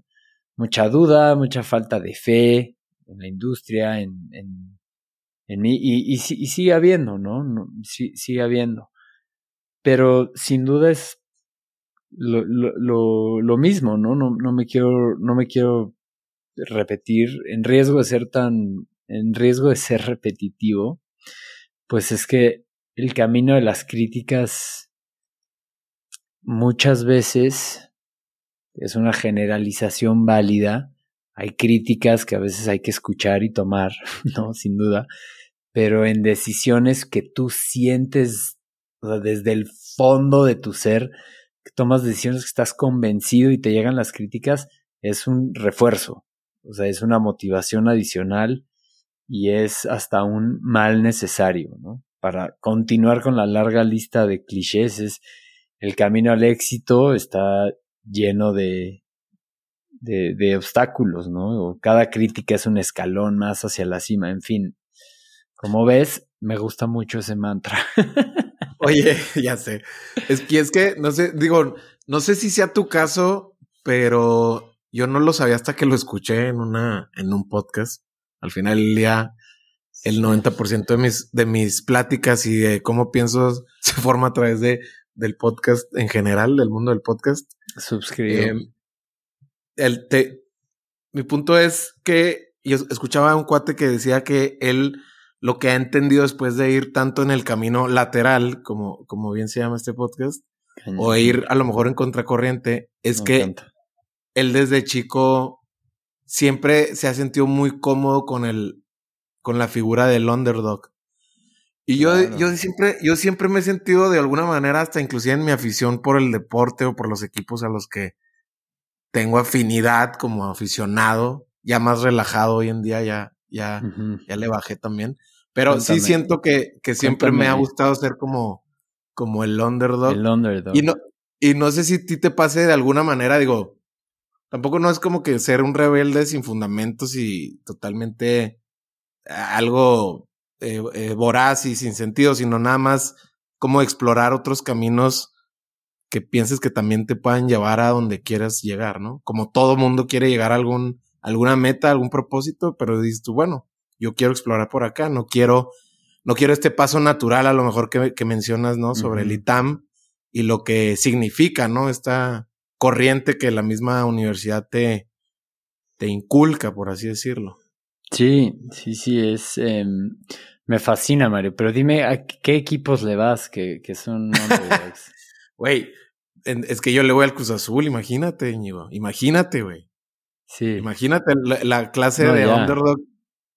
Speaker 1: mucha duda, mucha falta de fe en la industria, en, en, en mí, y, y, y, sigue habiendo, ¿no? sigue habiendo. Pero sin duda es lo, lo, lo, mismo, ¿no? ¿no? No me quiero, no me quiero repetir en riesgo de ser tan, en riesgo de ser repetitivo, pues es que el camino de las críticas muchas veces es una generalización válida. Hay críticas que a veces hay que escuchar y tomar, <laughs> ¿no? Sin duda. Pero en decisiones que tú sientes desde el fondo de tu ser, tomas decisiones que estás convencido y te llegan las críticas, es un refuerzo, o sea, es una motivación adicional y es hasta un mal necesario, ¿no? Para continuar con la larga lista de clichés, es el camino al éxito está lleno de, de, de obstáculos, ¿no? cada crítica es un escalón más hacia la cima, en fin. Como ves, me gusta mucho ese mantra. <laughs>
Speaker 2: Oye, ya sé. Es que es que, no sé, digo, no sé si sea tu caso, pero yo no lo sabía hasta que lo escuché en una, en un podcast. Al final del día, el 90% de mis, de mis pláticas y de cómo pienso <laughs> se forma a través de, del podcast en general, del mundo del podcast.
Speaker 1: Suscribo. Em,
Speaker 2: el te, mi punto es que yo escuchaba a un cuate que decía que él lo que ha entendido después de ir tanto en el camino lateral, como, como bien se llama este podcast, o ir a lo mejor en contracorriente, es que él desde chico siempre se ha sentido muy cómodo con el, con la figura del underdog. Y yo, yo siempre, yo siempre me he sentido de alguna manera, hasta inclusive en mi afición por el deporte o por los equipos a los que tengo afinidad como aficionado, ya más relajado hoy en día, ya, ya, ya le bajé también. Pero sí siento que, que siempre me ha gustado ser como, como el underdog.
Speaker 1: El underdog.
Speaker 2: Y no, y no sé si a ti te pase de alguna manera, digo, tampoco no es como que ser un rebelde sin fundamentos y totalmente algo eh, eh, voraz y sin sentido, sino nada más como explorar otros caminos que pienses que también te puedan llevar a donde quieras llegar, ¿no? Como todo mundo quiere llegar a algún, alguna meta, algún propósito, pero dices tú, bueno, yo quiero explorar por acá, no quiero, no quiero este paso natural a lo mejor que, que mencionas, ¿no? Sobre el ITAM y lo que significa, ¿no? Esta corriente que la misma universidad te, te inculca, por así decirlo.
Speaker 1: Sí, sí, sí, es... Em, me fascina, Mario, pero dime, ¿a qué equipos le vas que, que son <laughs>
Speaker 2: Güey, es que yo le voy al Cruz Azul, imagínate, Íñigo. Imagínate, güey. Sí. Imagínate la, clase de underdog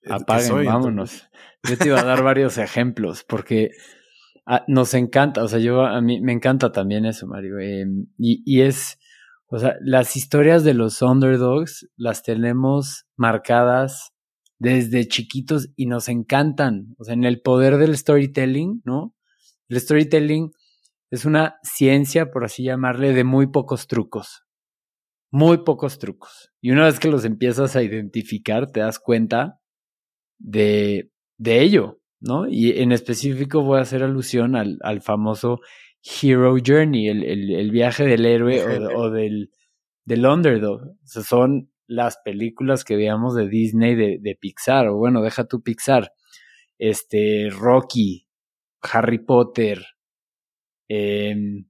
Speaker 1: Apaguen, vámonos. Yo te iba a dar varios ejemplos porque ah, nos encanta, o sea, yo a mí me encanta también eso, Mario. Em, y, y es, o sea, las historias de los underdogs las tenemos marcadas desde chiquitos y nos encantan. O sea, en el poder del storytelling, ¿no? El storytelling es una ciencia, por así llamarle, de muy pocos trucos. Muy pocos trucos. Y una vez que los empiezas a identificar, te das cuenta de, de ello, ¿no? Y en específico voy a hacer alusión al, al famoso Hero Journey, el, el, el viaje del héroe o, del, del underdog. O sea, son las películas que veíamos de Disney, de, de Pixar, o bueno, deja tu Pixar. Este, Rocky, Harry Potter, em,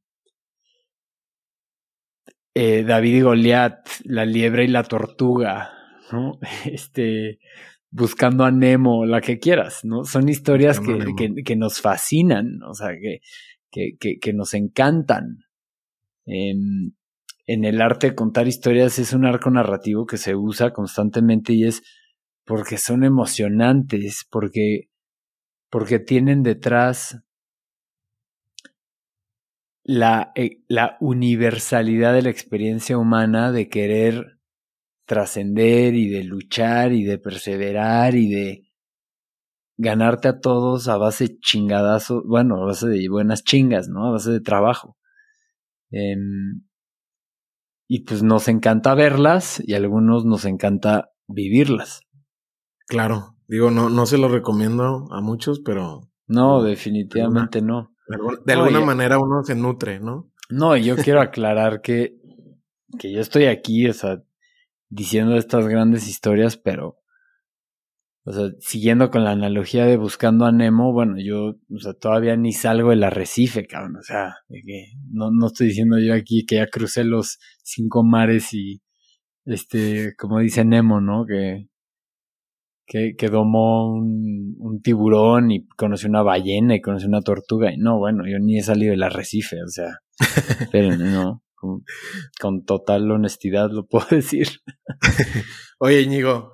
Speaker 1: eh, David y Goliat, La liebre y la tortuga, ¿no? <laughs> Este, buscando a Nemo, la que quieras, ¿no? Son historias que, que, que, nos fascinan, o sea, que, que, nos encantan. En, en el arte de contar historias es un arco narrativo que se usa constantemente y es porque son emocionantes, porque, porque tienen detrás la, eh, la universalidad de la experiencia humana de querer trascender y de luchar y de perseverar y de ganarte a todos a base de chingadazos, bueno, a base de buenas chingas, ¿no? A base de trabajo. Y pues nos encanta verlas y a algunos nos encanta vivirlas.
Speaker 2: Claro, digo, no, no se lo recomiendo a muchos, pero...
Speaker 1: No, definitivamente no.
Speaker 2: De alguna manera uno se nutre, ¿no?
Speaker 1: No, yo quiero aclarar que, que yo estoy aquí, o sea, diciendo estas grandes historias, pero, o sea, siguiendo con la analogía de buscando a Nemo, bueno, yo, o sea, todavía ni salgo del arrecife, cabrón, o sea, no, no estoy diciendo yo aquí que ya crucé los cinco mares y, este, como dice Nemo, ¿no? Que, que, que domó un, un, tiburón y conoció una ballena y conoció una tortuga. Y no, bueno, yo ni he salido del arrecife, o sea, pero no con, total honestidad lo puedo <laughs> decir.
Speaker 2: Oye, Íñigo,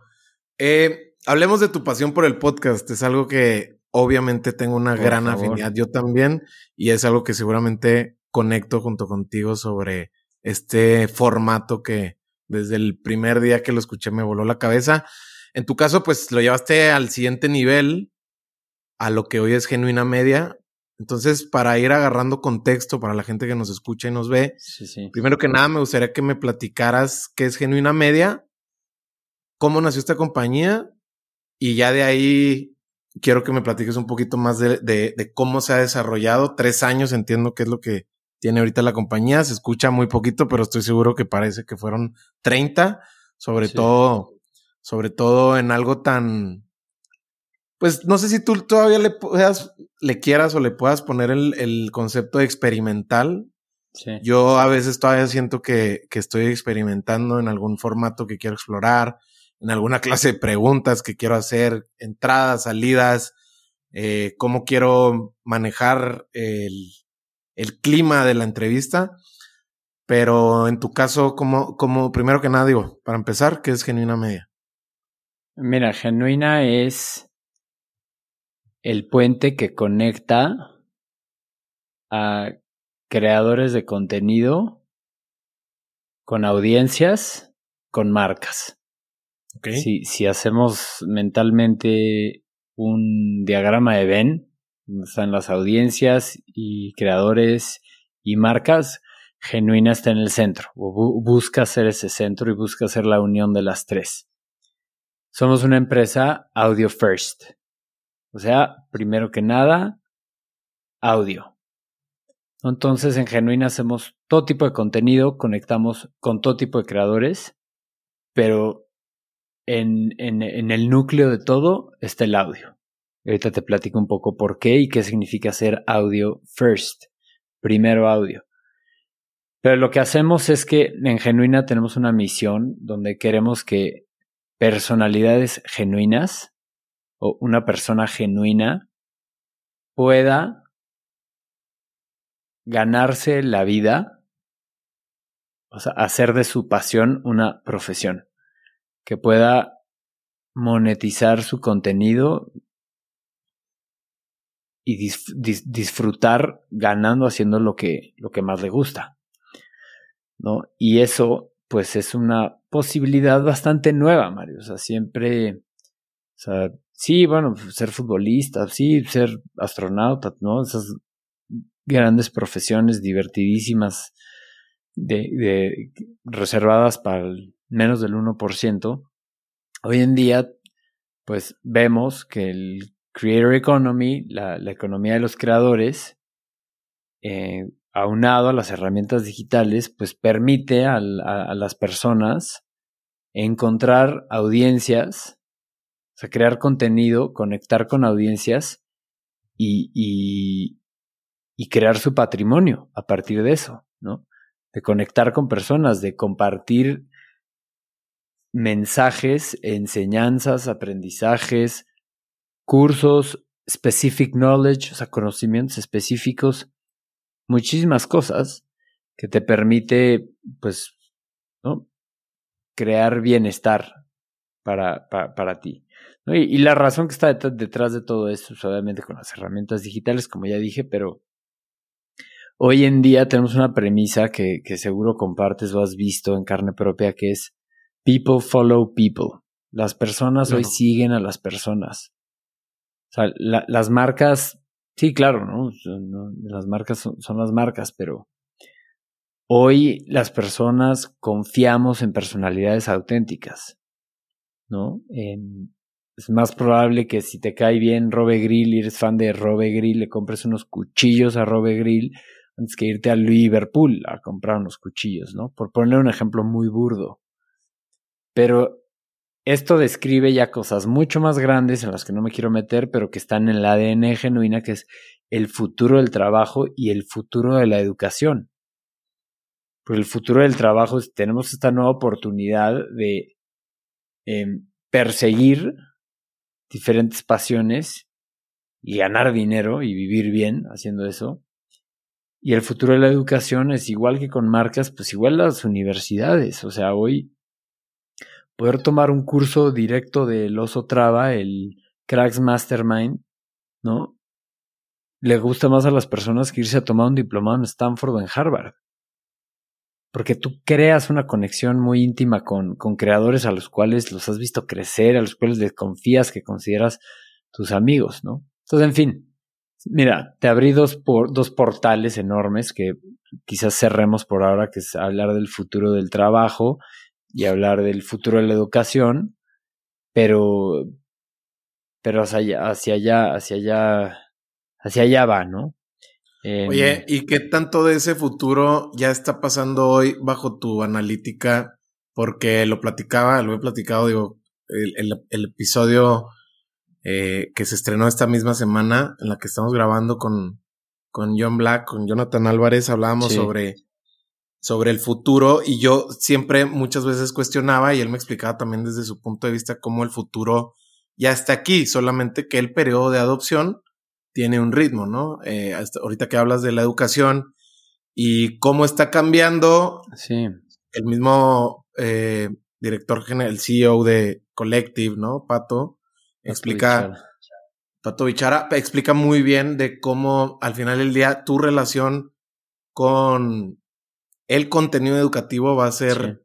Speaker 2: eh, hablemos de tu pasión por el podcast. Es algo que obviamente tengo una gran afinidad yo también y es algo que seguramente conecto junto contigo sobre este formato que desde el primer día que lo escuché me voló la cabeza. En tu caso, pues lo llevaste al siguiente nivel, a lo que hoy es genuina media, entonces, para ir agarrando contexto para la gente que nos escucha y nos ve, primero que nada me gustaría que me platicaras qué es Genuina Media, cómo nació esta compañía y ya de ahí quiero que me platiques un poquito más de, de, cómo se ha desarrollado. Tres años entiendo que es lo que tiene ahorita la compañía. Se escucha muy poquito, pero estoy seguro que parece que fueron 30, sobre todo, sobre todo en algo tan, pues no sé si tú todavía le puedas, le quieras o le puedas poner el, el concepto de experimental. Sí. Yo a veces todavía siento que, que, estoy experimentando en algún formato que quiero explorar, en alguna clase de preguntas que quiero hacer, entradas, salidas, eh, cómo quiero manejar el, el, clima de la entrevista. Pero en tu caso, como, como primero que nada digo, para empezar, ¿qué es genuina media?
Speaker 1: Mira, genuina es el puente que conecta a creadores de contenido con audiencias, con marcas. Si, hacemos mentalmente un diagrama de Venn, están las audiencias y creadores y marcas, genuina está en el centro, o busca ser ese centro y busca ser la unión de las tres. Somos una empresa audio first. O sea, primero que nada, audio. Entonces, en Genuina hacemos todo tipo de contenido, conectamos con todo tipo de creadores, pero en, el núcleo de todo está el audio. ahorita te platico un poco por qué y qué significa hacer audio first, primero audio. Pero lo que hacemos es que en Genuina tenemos una misión donde queremos que personalidades genuinas o una persona genuina pueda ganarse la vida, o sea, hacer de su pasión una profesión, que pueda monetizar su contenido y disfrutar ganando haciendo lo que, lo que más le gusta. ¿no? Y eso, pues, es una posibilidad bastante nueva, Mario. O sea, siempre, o sea, Sí, bueno, ser futbolista, sí, ser astronauta, ¿no? Esas grandes profesiones divertidísimas de, reservadas para el menos del 1%. Hoy en día, pues vemos que el Creator Economy, la, economía de los creadores, eh, aunado a las herramientas digitales, pues permite a, las personas encontrar audiencias, crear contenido, conectar con audiencias y, y, crear su patrimonio a partir de eso, ¿no? De conectar con personas, de compartir mensajes, enseñanzas, aprendizajes, cursos, specific knowledge, o sea, conocimientos específicos muchísimas cosas que te permite, pues, ¿no? crear bienestar para, para, ti. Y, la razón que está detrás de todo esto, pues, obviamente con las herramientas digitales, como ya dije, pero hoy en día tenemos una premisa que, que seguro compartes o has visto en carne propia, que es people follow people. Las personas hoy siguen a las personas. O sea, las marcas Sí, claro, ¿no? Las marcas son, las marcas, pero hoy las personas confiamos en personalidades auténticas, ¿no? es más probable que si te cae bien Robe Grill y eres fan de Robe Grill, le compres unos cuchillos a Robe Grill antes que irte a Liverpool a comprar unos cuchillos, ¿no? Por poner un ejemplo muy burdo. Pero esto describe ya cosas mucho más grandes en las que no me quiero meter, pero que están en el ADN genuina, que es el futuro del trabajo y el futuro de la educación. Por el futuro del trabajo tenemos esta nueva oportunidad de em, perseguir diferentes pasiones y ganar dinero y vivir bien haciendo eso. Y el futuro de la educación es igual que con marcas, pues igual las universidades. O sea, hoy poder tomar un curso directo del oso traba, el Cracks Mastermind, ¿no? Le gusta más a las personas que irse a tomar un diplomado en Stanford o en Harvard. Porque tú creas una conexión muy íntima con, con creadores a los cuales los has visto crecer, a los cuales les confías que consideras tus amigos, ¿no? Entonces, en fin, mira, te abrí dos, por, dos portales enormes que quizás cerremos por ahora, que es hablar del futuro del trabajo y hablar del futuro de la educación, pero, pero hacia allá, hacia allá, hacia allá, hacia allá va, ¿no?
Speaker 2: Oye, ¿y qué tanto de ese futuro ya está pasando hoy bajo tu analítica? Porque lo platicaba, lo he platicado, digo, el, el, episodio eh, que se estrenó esta misma semana, en la que estamos grabando con, con John Black, con Jonathan Álvarez, hablábamos sobre sobre el futuro y yo siempre muchas veces cuestionaba y él me explicaba también desde su punto de vista cómo el futuro ya está aquí, solamente que el periodo de adopción tiene un ritmo, ¿no? Eh, ahorita que hablas de la educación y cómo está cambiando,
Speaker 1: sí.
Speaker 2: el mismo eh, director general, el CEO de Collective, ¿no? Pato, explica, Pato Bichara, explica muy bien de cómo al final del día tu relación con el contenido educativo va a ser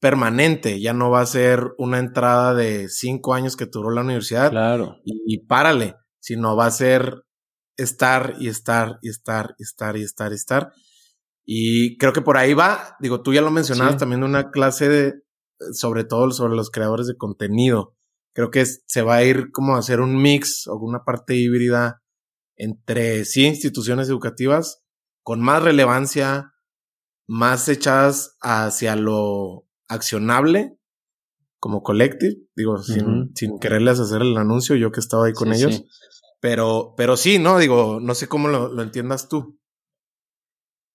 Speaker 2: permanente, ya no va a ser una entrada de cinco años que duró la universidad
Speaker 1: claro.
Speaker 2: y, párale, sino va a ser estar y estar y estar y estar y estar y estar. Y creo que por ahí va, digo, tú ya lo mencionabas también una clase de, sobre todo sobre los creadores de contenido. Creo que se va a ir como a hacer un mix o una parte híbrida entre sí instituciones educativas con más relevancia, más echadas hacia lo accionable como collective, digo, sin, sin, quererles hacer el anuncio, yo que estaba ahí con ellos. Pero, pero sí, ¿no? Digo, no sé cómo lo, lo entiendas tú.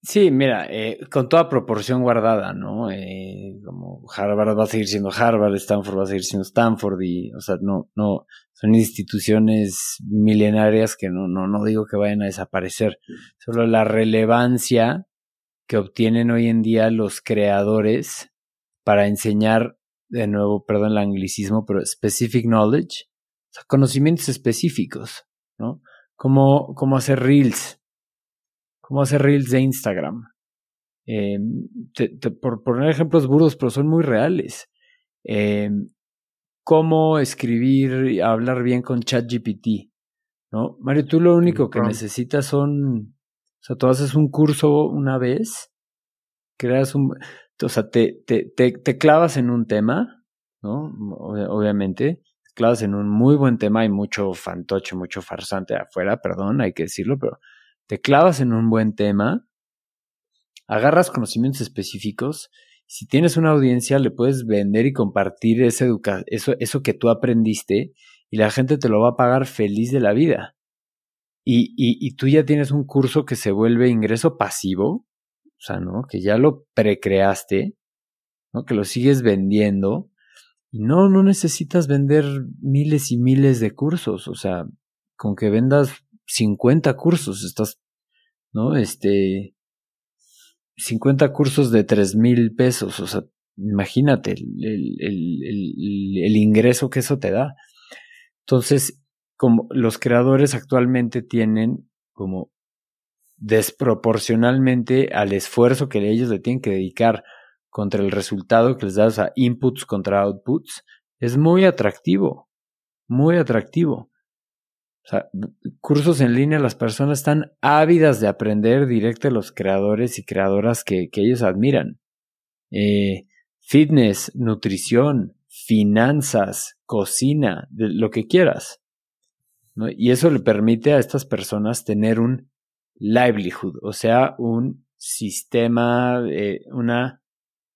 Speaker 1: Sí, mira, eh, con toda proporción guardada, ¿no? Eh, como Harvard va a seguir siendo Harvard, Stanford va a seguir siendo Stanford, y, o sea, no, no, son instituciones milenarias que no, no, no digo que vayan a desaparecer. Solo la relevancia que obtienen hoy en día los creadores para enseñar, de nuevo, perdón el anglicismo, pero specific knowledge, o sea, conocimientos específicos, ¿no? Cómo, cómo hacer reels, cómo hacer reels de Instagram. Em, por poner ejemplos burdos, pero son muy reales. Em, cómo escribir y hablar bien con ChatGPT, ¿no? Mario, tú lo único que necesitas son o sea, tú haces un curso una vez, creas un, o sea, te, te, te, clavas en un tema, ¿no? Obviamente, te clavas en un muy buen tema, hay mucho fantoche, mucho farsante afuera, perdón, hay que decirlo, pero te clavas en un buen tema agarras conocimientos específicos. Si tienes una audiencia, le puedes vender y compartir esa educa eso, eso que tú aprendiste y la gente te lo va a pagar feliz de la vida. Y, y, y tú ya tienes un curso que se vuelve ingreso pasivo, o sea, ¿no? Que ya lo precreaste, ¿no? Que lo sigues vendiendo. Y no, no necesitas vender miles y miles de cursos, o sea, con que vendas 50 cursos, estás, ¿no? Este, 50 cursos de tres mil pesos, o sea, imagínate el, el, el, el, ingreso que eso te da. Entonces, como los creadores actualmente tienen como desproporcionalmente al esfuerzo que ellos le tienen que dedicar contra el resultado que les da, o sea, inputs contra outputs, es muy atractivo, muy atractivo. O sea, cursos en línea, las personas están ávidas de aprender directo de los creadores y creadoras que, que ellos admiran. Eh, fitness, nutrición, finanzas, cocina, de lo que quieras. Y eso le permite a estas personas tener un livelihood, o sea, un sistema, eh, una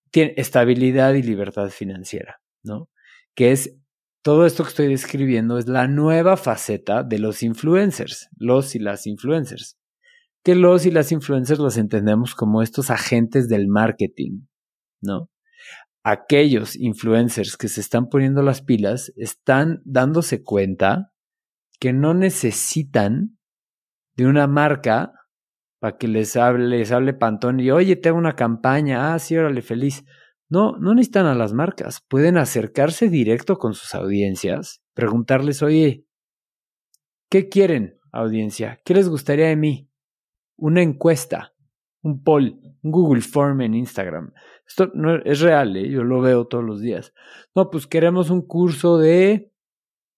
Speaker 1: tiene estabilidad y libertad financiera, ¿no? Que es todo esto que estoy describiendo es la nueva faceta de los influencers, los y las influencers. Que los y las influencers los entendemos como estos agentes del marketing, ¿no? Aquellos influencers que se están poniendo las pilas están dándose cuenta que no necesitan de una marca para que les hable, les hable Pantón y oye, tengo una campaña, ah, sí, órale, feliz. No, no necesitan a las marcas, pueden acercarse directo con sus audiencias, preguntarles, oye, ¿qué quieren, audiencia? ¿Qué les gustaría de mí? Una encuesta, un poll, un Google Form en Instagram. Esto no es real, ¿eh? yo lo veo todos los días. No, pues queremos un curso de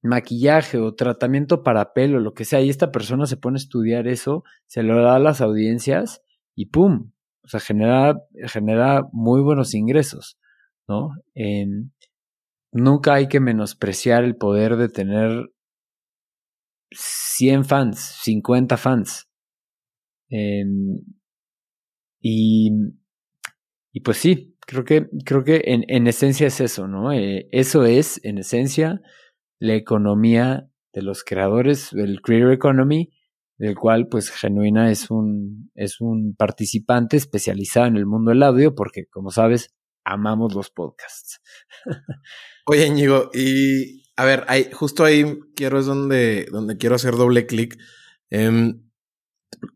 Speaker 1: maquillaje o tratamiento para pelo, lo que sea, y esta persona se pone a estudiar eso, se lo da a las audiencias y ¡pum! O sea, genera, genera muy buenos ingresos, ¿no? nunca hay que menospreciar el poder de tener 100 fans, 50 fans. y, y pues sí, creo que, creo que en, en esencia es eso, ¿no? Eh, eso es, en esencia, la economía de los creadores, el Creator Economy, del cual pues Genuina es un, es un participante especializado en el mundo del audio, porque como sabes, amamos los podcasts. <laughs>
Speaker 2: Oye, Íñigo, y a ver, ahí, justo ahí quiero es donde, donde quiero hacer doble clic. Em,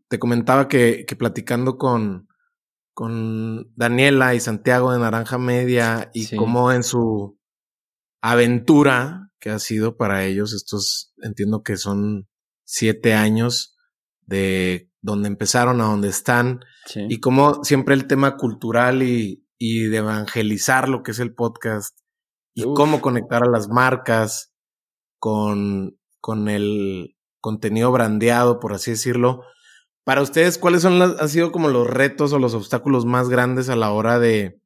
Speaker 2: te comentaba que, que platicando con, con Daniela y Santiago de Naranja Media y cómo en su aventura que ha sido para ellos estos, entiendo que son siete años de donde empezaron a donde están y como siempre el tema cultural y, y, de evangelizar lo que es el podcast y cómo conectar a las marcas con, con el contenido brandeado, por así decirlo. Para ustedes, ¿cuáles son las, han sido como los retos o los obstáculos más grandes a la hora de,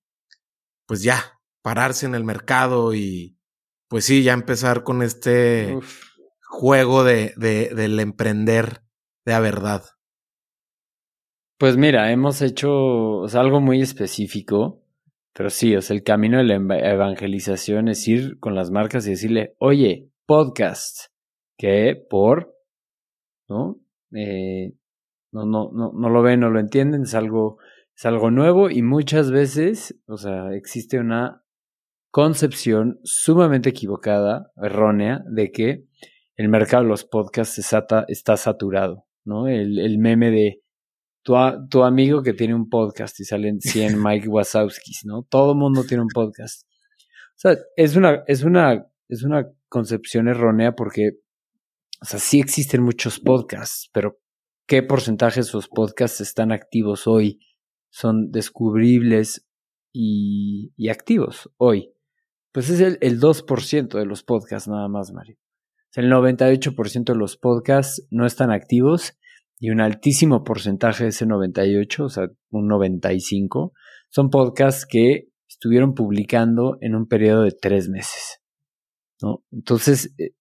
Speaker 2: pues ya, pararse en el mercado y, pues sí, ya empezar con este juego de, de, del emprender de la verdad.
Speaker 1: Pues mira, hemos hecho algo muy específico, pero sí, o sea, el camino de la evangelización es ir con las marcas y decirle, oye, podcast, que por, ¿no? Eh, no, no, no, no lo ven, no lo entienden, es algo, es algo nuevo y muchas veces, o sea, existe una concepción sumamente equivocada, errónea, de que el mercado de los podcasts está, saturado, ¿no? El, el meme de tu, tu, amigo que tiene un podcast y salen 100 <laughs> Mike Wazowskis, ¿no? Todo mundo tiene un podcast. O sea, es una, es una, es una concepción errónea porque, o sea, sí existen muchos podcasts, pero ¿qué porcentaje de esos podcasts están activos hoy? Son descubribles y, y activos hoy. Pues es el, el 2% de los podcasts nada más, Mario. el 98% de los podcasts no están activos y un altísimo porcentaje de ese 98, o sea, un 95, son podcasts que estuvieron publicando en un periodo de tres meses. ¿no? Entonces, eh,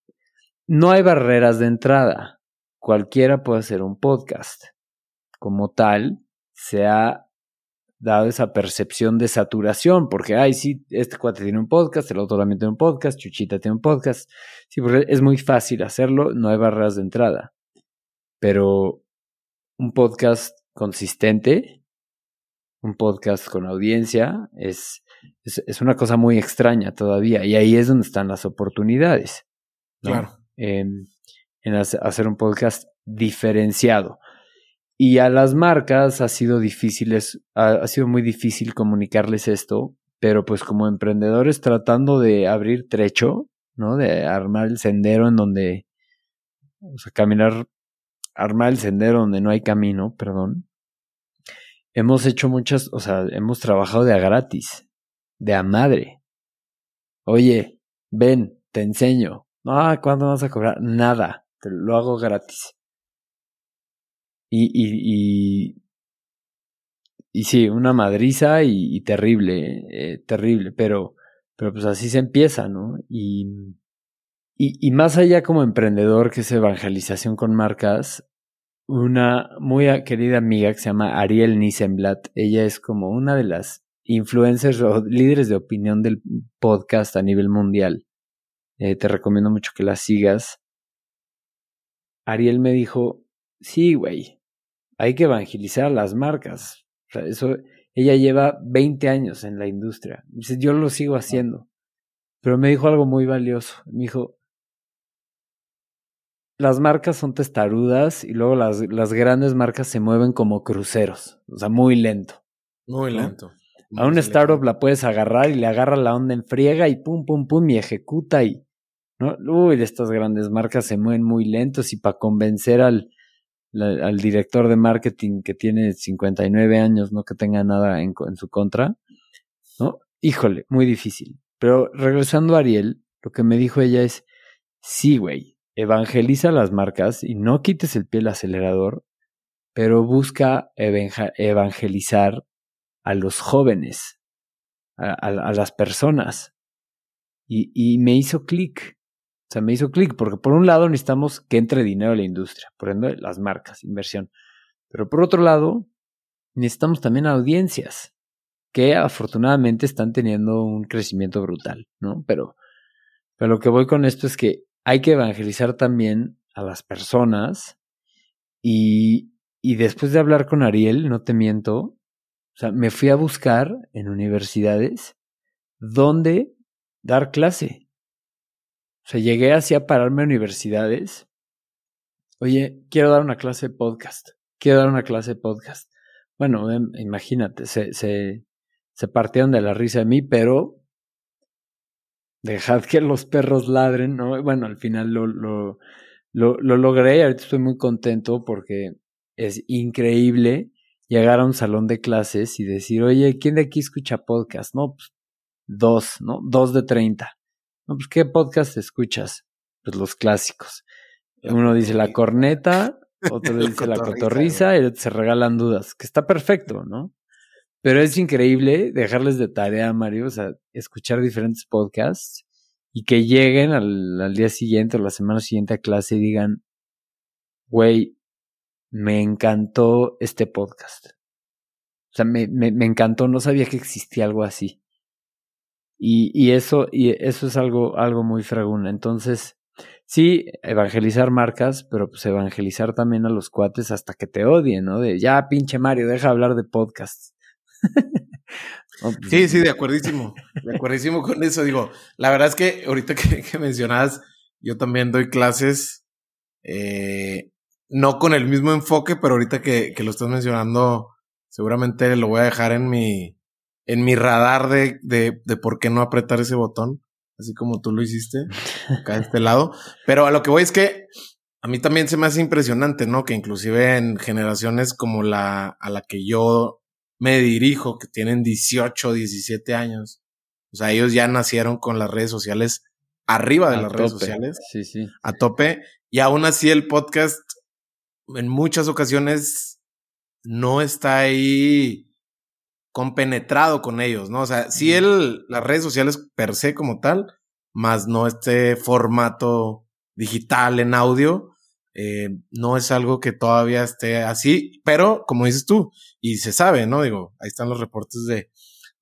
Speaker 1: no hay barreras de entrada. Cualquiera puede hacer un podcast. Como tal, se ha dado esa percepción de saturación, porque, ay, sí, este cuate tiene un podcast, el otro también tiene un podcast, Chuchita tiene un podcast. Sí, porque es muy fácil hacerlo, no hay barreras de entrada. Pero un podcast consistente, un podcast con audiencia, es, es, una cosa muy extraña todavía. Y ahí es donde están las oportunidades.
Speaker 2: Claro.
Speaker 1: En, en hacer un podcast diferenciado. Y a las marcas ha sido difícil, ha, sido muy difícil comunicarles esto, pero pues como emprendedores tratando de abrir trecho, ¿no? De armar el sendero en donde, o sea, caminar, armar el sendero donde no hay camino, perdón. Hemos hecho muchas, o sea, hemos trabajado de a gratis, de a madre. Oye, ven, te enseño. Ah, ¿cuándo vas a cobrar? Nada, te lo hago gratis. Y, y, y, sí, una madriza y, terrible, eh, terrible, pero, pero pues así se empieza, ¿no? Y, y, y más allá como emprendedor, que es evangelización con marcas, una muy querida amiga que se llama Ariel Nissenblatt, ella es como una de las influencers o líderes de opinión del podcast a nivel mundial. Eh, te recomiendo mucho que la sigas. Ariel me dijo, sí, güey, hay que evangelizar a las marcas. O sea, eso, ella lleva 20 años en la industria. Dice, yo lo sigo haciendo. Pero me dijo algo muy valioso. Me dijo, las marcas son testarudas y luego las, las grandes marcas se mueven como cruceros. O sea, muy lento.
Speaker 2: Muy lento.
Speaker 1: a un startup la puedes agarrar y le agarra la onda en friega y pum, pum, pum y ejecuta y... ¿no? Uy, de estas grandes marcas se mueven muy lentos y para convencer al, al director de marketing que tiene 59 años, no que tenga nada en, en su contra, ¿no? Híjole, muy difícil. Pero regresando a Ariel, lo que me dijo ella es, sí, güey, evangeliza las marcas y no quites el pie al acelerador, pero busca evangelizar a los jóvenes, a, las personas. Y me hizo clic. O sea, me hizo clic, porque por un lado necesitamos que entre dinero a la industria, por ende las marcas, inversión. Pero por otro lado, necesitamos también audiencias, que afortunadamente están teniendo un crecimiento brutal, ¿no? Pero, pero lo que voy con esto es que hay que evangelizar también a las personas y, y después de hablar con Ariel, no te miento, o sea, me fui a buscar en universidades dónde dar clase. O sea, llegué así a pararme a universidades. Oye, quiero dar una clase de podcast. Quiero dar una clase de podcast. Bueno, em, imagínate, se, se, se partieron de la risa de mí, pero dejad que los perros ladren, ¿no? Bueno, al final lo, lo, lo, lo logré y ahorita estoy muy contento porque es increíble llegar a un salón de clases y decir, oye, ¿quién de aquí escucha podcast? No, pues dos, ¿no? Dos de treinta. Pues, ¿qué podcast escuchas? Pues los clásicos. Uno dice la corneta, otro <laughs> dice la cotorriza y se regalan dudas, que está perfecto, ¿no? Pero es increíble dejarles de tarea, Mario, o sea, escuchar diferentes podcasts y que lleguen al, al día siguiente o la semana siguiente a clase y digan, güey, me encantó este podcast. O sea, me, me, me encantó, no sabía que existía algo así. Y, y eso, y eso es algo, algo muy fraguna. Entonces, sí, evangelizar marcas, pero pues evangelizar también a los cuates hasta que te odien, ¿no? De ya, pinche Mario, deja hablar de podcasts. <laughs>
Speaker 2: Pues, sí, sí, de acuerdísimo. De acuerdísimo con eso. Digo, la verdad es que ahorita que, que mencionabas, yo también doy clases, eh, no con el mismo enfoque, pero ahorita que, que lo estás mencionando, seguramente lo voy a dejar en mi, en mi radar de, de, de por qué no apretar ese botón, así como tú lo hiciste, <laughs> acá de este lado. Pero a lo que voy es que a mí también se me hace impresionante, ¿no? Que inclusive en generaciones como la a la que yo me dirijo, que tienen 18, 17 años, o sea, ellos ya nacieron con las redes sociales arriba de las redes sociales.
Speaker 1: Sí, sí.
Speaker 2: A tope. Y aún así el podcast en muchas ocasiones no está ahí compenetrado con ellos, ¿no? O sea, sí el, las redes sociales per se como tal, más no este formato digital en audio, Eh, no es algo que todavía esté así, pero como dices tú, y se sabe, ¿no? Digo, ahí están los reportes de,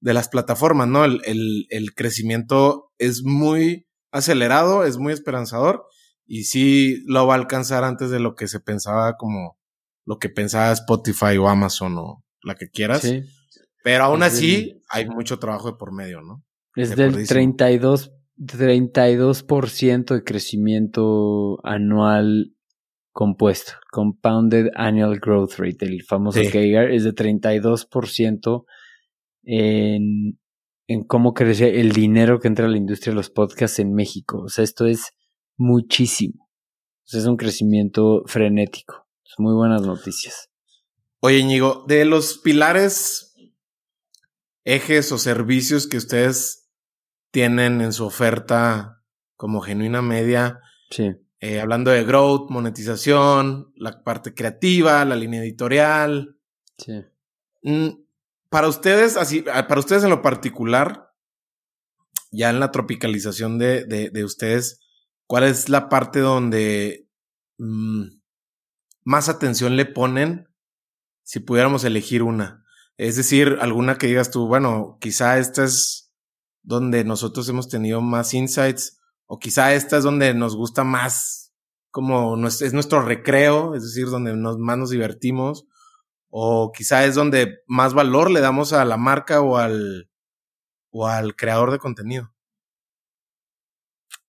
Speaker 2: de las plataformas, ¿no? El, el, el crecimiento es muy acelerado, es muy esperanzador y sí lo va a alcanzar antes de lo que se pensaba como lo que pensaba Spotify o Amazon o la que quieras. Sí. Pero aún así hay mucho trabajo de por medio, ¿no?
Speaker 1: Es del 32, 32% de crecimiento anual compuesto, Compounded Annual Growth Rate, el famoso sí. es de 32% en, en cómo crece el dinero que entra a la industria de los podcasts en México. O sea, esto es muchísimo. O sea, es un crecimiento frenético. Es muy buenas noticias.
Speaker 2: Oye, Ñigo, de los pilares, ejes o servicios que ustedes tienen en su oferta como genuina media,
Speaker 1: sí.
Speaker 2: Eh, hablando de growth, monetización, la parte creativa, la línea editorial.
Speaker 1: Sí.
Speaker 2: Mm, para ustedes, así, para ustedes en lo particular, ya en la tropicalización de, de, de ustedes, ¿cuál es la parte donde mmm, más atención le ponen si pudiéramos elegir una? Es decir, alguna que digas tú, bueno, quizá esta es donde nosotros hemos tenido más insights o quizá esta es donde nos gusta más, como es nuestro recreo, es decir, donde nos, más nos divertimos, o quizá es donde más valor le damos a la marca o al, o al creador de contenido.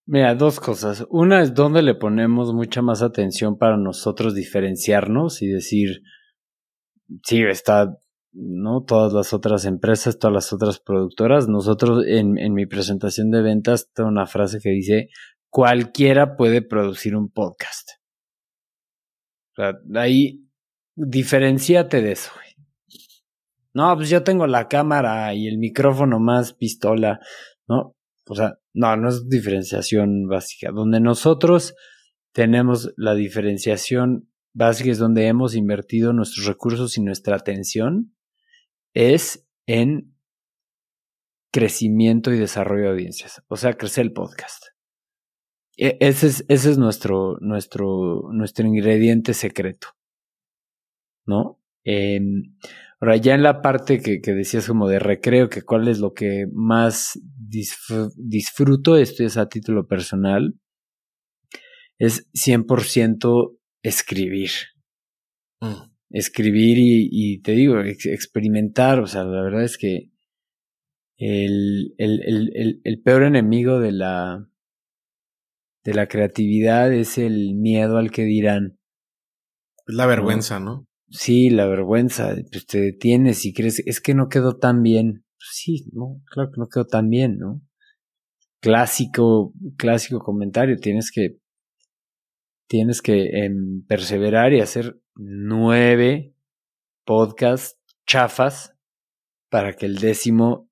Speaker 1: Mira, dos cosas. Una es donde le ponemos mucha más atención para nosotros diferenciarnos y decir, sí, está ¿no? Todas las otras empresas, todas las otras productoras. Nosotros en, en mi presentación de ventas tengo una frase que dice, cualquiera puede producir un podcast. O sea, ahí diferenciate de eso. No, pues yo tengo la cámara y el micrófono más pistola, ¿no? O sea, no, no es diferenciación básica. Donde nosotros tenemos la diferenciación básica es donde hemos invertido nuestros recursos y nuestra atención es en crecimiento y desarrollo de audiencias, o sea, crecer el podcast. E, ese es, ese es nuestro, nuestro, nuestro ingrediente secreto, ¿no? Ahora, ya en la parte que, que, decías como de recreo, que cuál es lo que más disfruto, esto es a título personal, es 100% escribir. Mm escribir y, y te digo, ex experimentar, o sea, la verdad es que el, el, el, el, peor enemigo de la, de la creatividad es el miedo al que dirán.
Speaker 2: Es la vergüenza, ¿no?
Speaker 1: Sí, la vergüenza. Pues te detienes y crees, es que no quedó tan bien. Pues sí, no, claro que no quedó tan bien, ¿no? Clásico, clásico comentario. Tienes que, tienes que eh, perseverar y hacer nueve podcasts chafas para que el décimo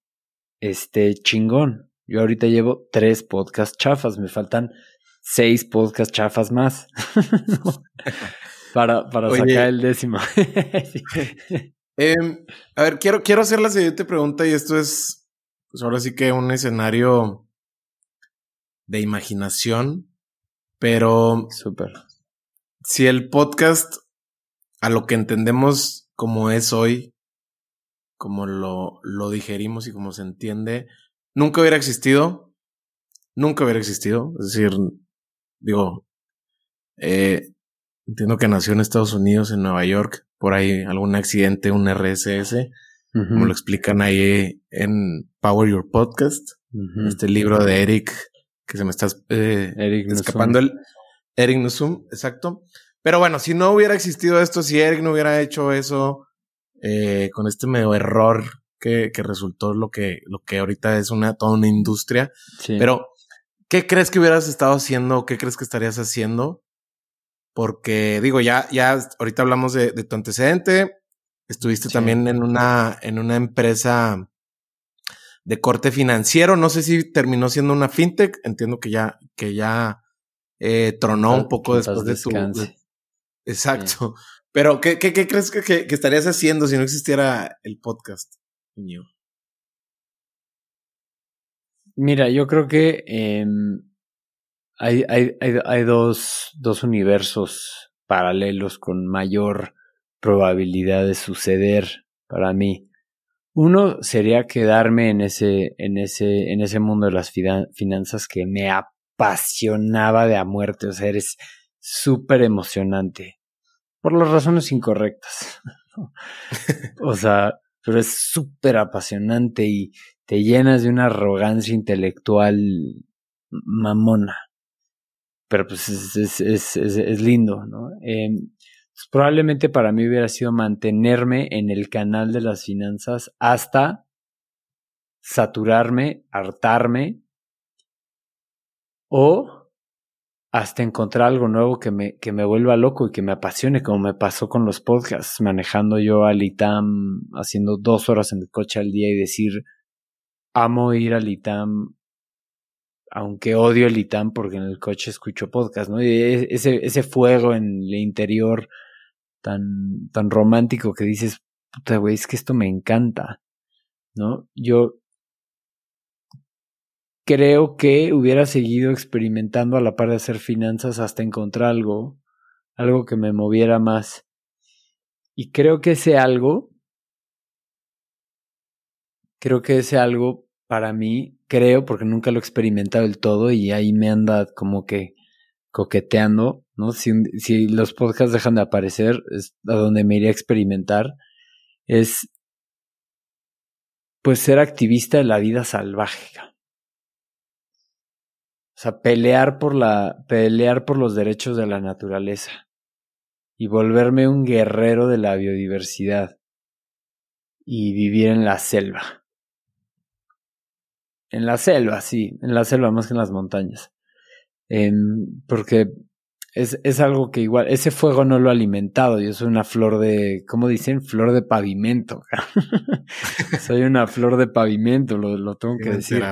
Speaker 1: esté chingón. Yo ahorita llevo tres podcasts chafas, me faltan seis podcasts chafas más <laughs> para, para sacar el décimo. <laughs>
Speaker 2: eh, a ver, quiero, quiero hacer la siguiente pregunta y esto es, pues ahora sí que un escenario de imaginación, pero...
Speaker 1: Súper.
Speaker 2: Si el podcast a lo que entendemos como es hoy, como lo, lo digerimos y como se entiende, nunca hubiera existido, nunca hubiera existido. Es decir, digo, eh, entiendo que nació en Estados Unidos, en Nueva York, por ahí algún accidente, un RSS, uh -huh. como lo explican ahí en Power Your Podcast, uh -huh. este libro de Eric, que se me está eh,
Speaker 1: Eric
Speaker 2: escapando el Eric Nusum, exacto. Pero bueno, si no hubiera existido esto, si Eric no hubiera hecho eso, eh, con este medio error que, que, resultó lo que, lo que ahorita es una, toda una industria.
Speaker 1: Sí.
Speaker 2: Pero, ¿qué crees que hubieras estado haciendo? ¿Qué crees que estarías haciendo? Porque, digo, ya, ya, ahorita hablamos de, de tu antecedente. Estuviste sí. también en una, en una empresa de corte financiero. No sé si terminó siendo una fintech. Entiendo que ya, que ya eh, tronó un poco después de tu, de, Exacto. Sí. Pero, ¿qué, qué, qué crees que, que, que, estarías haciendo si no existiera el podcast, mío?
Speaker 1: Mira, yo creo que eh, hay, hay, hay, hay dos, dos universos paralelos con mayor probabilidad de suceder para mí. Uno sería quedarme en ese, en ese, en ese mundo de las finanzas que me apasionaba de a muerte. O sea, eres súper emocionante. Por las razones incorrectas. <laughs> o sea, pero es súper apasionante y te llenas de una arrogancia intelectual mamona. Pero pues es, es, es, lindo, ¿no? Eh, probablemente para mí hubiera sido mantenerme en el canal de las finanzas hasta saturarme, hartarme o hasta encontrar algo nuevo que me, que me vuelva loco y que me apasione, como me pasó con los podcasts, manejando yo al ITAM, haciendo dos horas en el coche al día y decir, amo ir al ITAM, aunque odio el ITAM porque en el coche escucho podcast, ¿no? Y e, ese, ese fuego en el interior tan, tan romántico que dices, puta, güey, es que esto me encanta, ¿no? Yo creo que hubiera seguido experimentando a la par de hacer finanzas hasta encontrar algo, algo que me moviera más. Y creo que ese algo, creo que ese algo para mí, creo, porque nunca lo he experimentado del todo y ahí me anda como que coqueteando, ¿no? Si, los podcasts dejan de aparecer, es a donde me iría a experimentar, es pues ser activista de la vida salvaje. O sea, pelear por la, pelear por los derechos de la naturaleza y volverme un guerrero de la biodiversidad y vivir en la selva. En la selva, sí, en la selva más que en las montañas. porque es, es algo que igual, ese fuego no lo ha alimentado, yo soy una flor de, ¿cómo dicen? Flor de pavimento. <laughs> soy una flor de pavimento, lo, lo tengo que decir.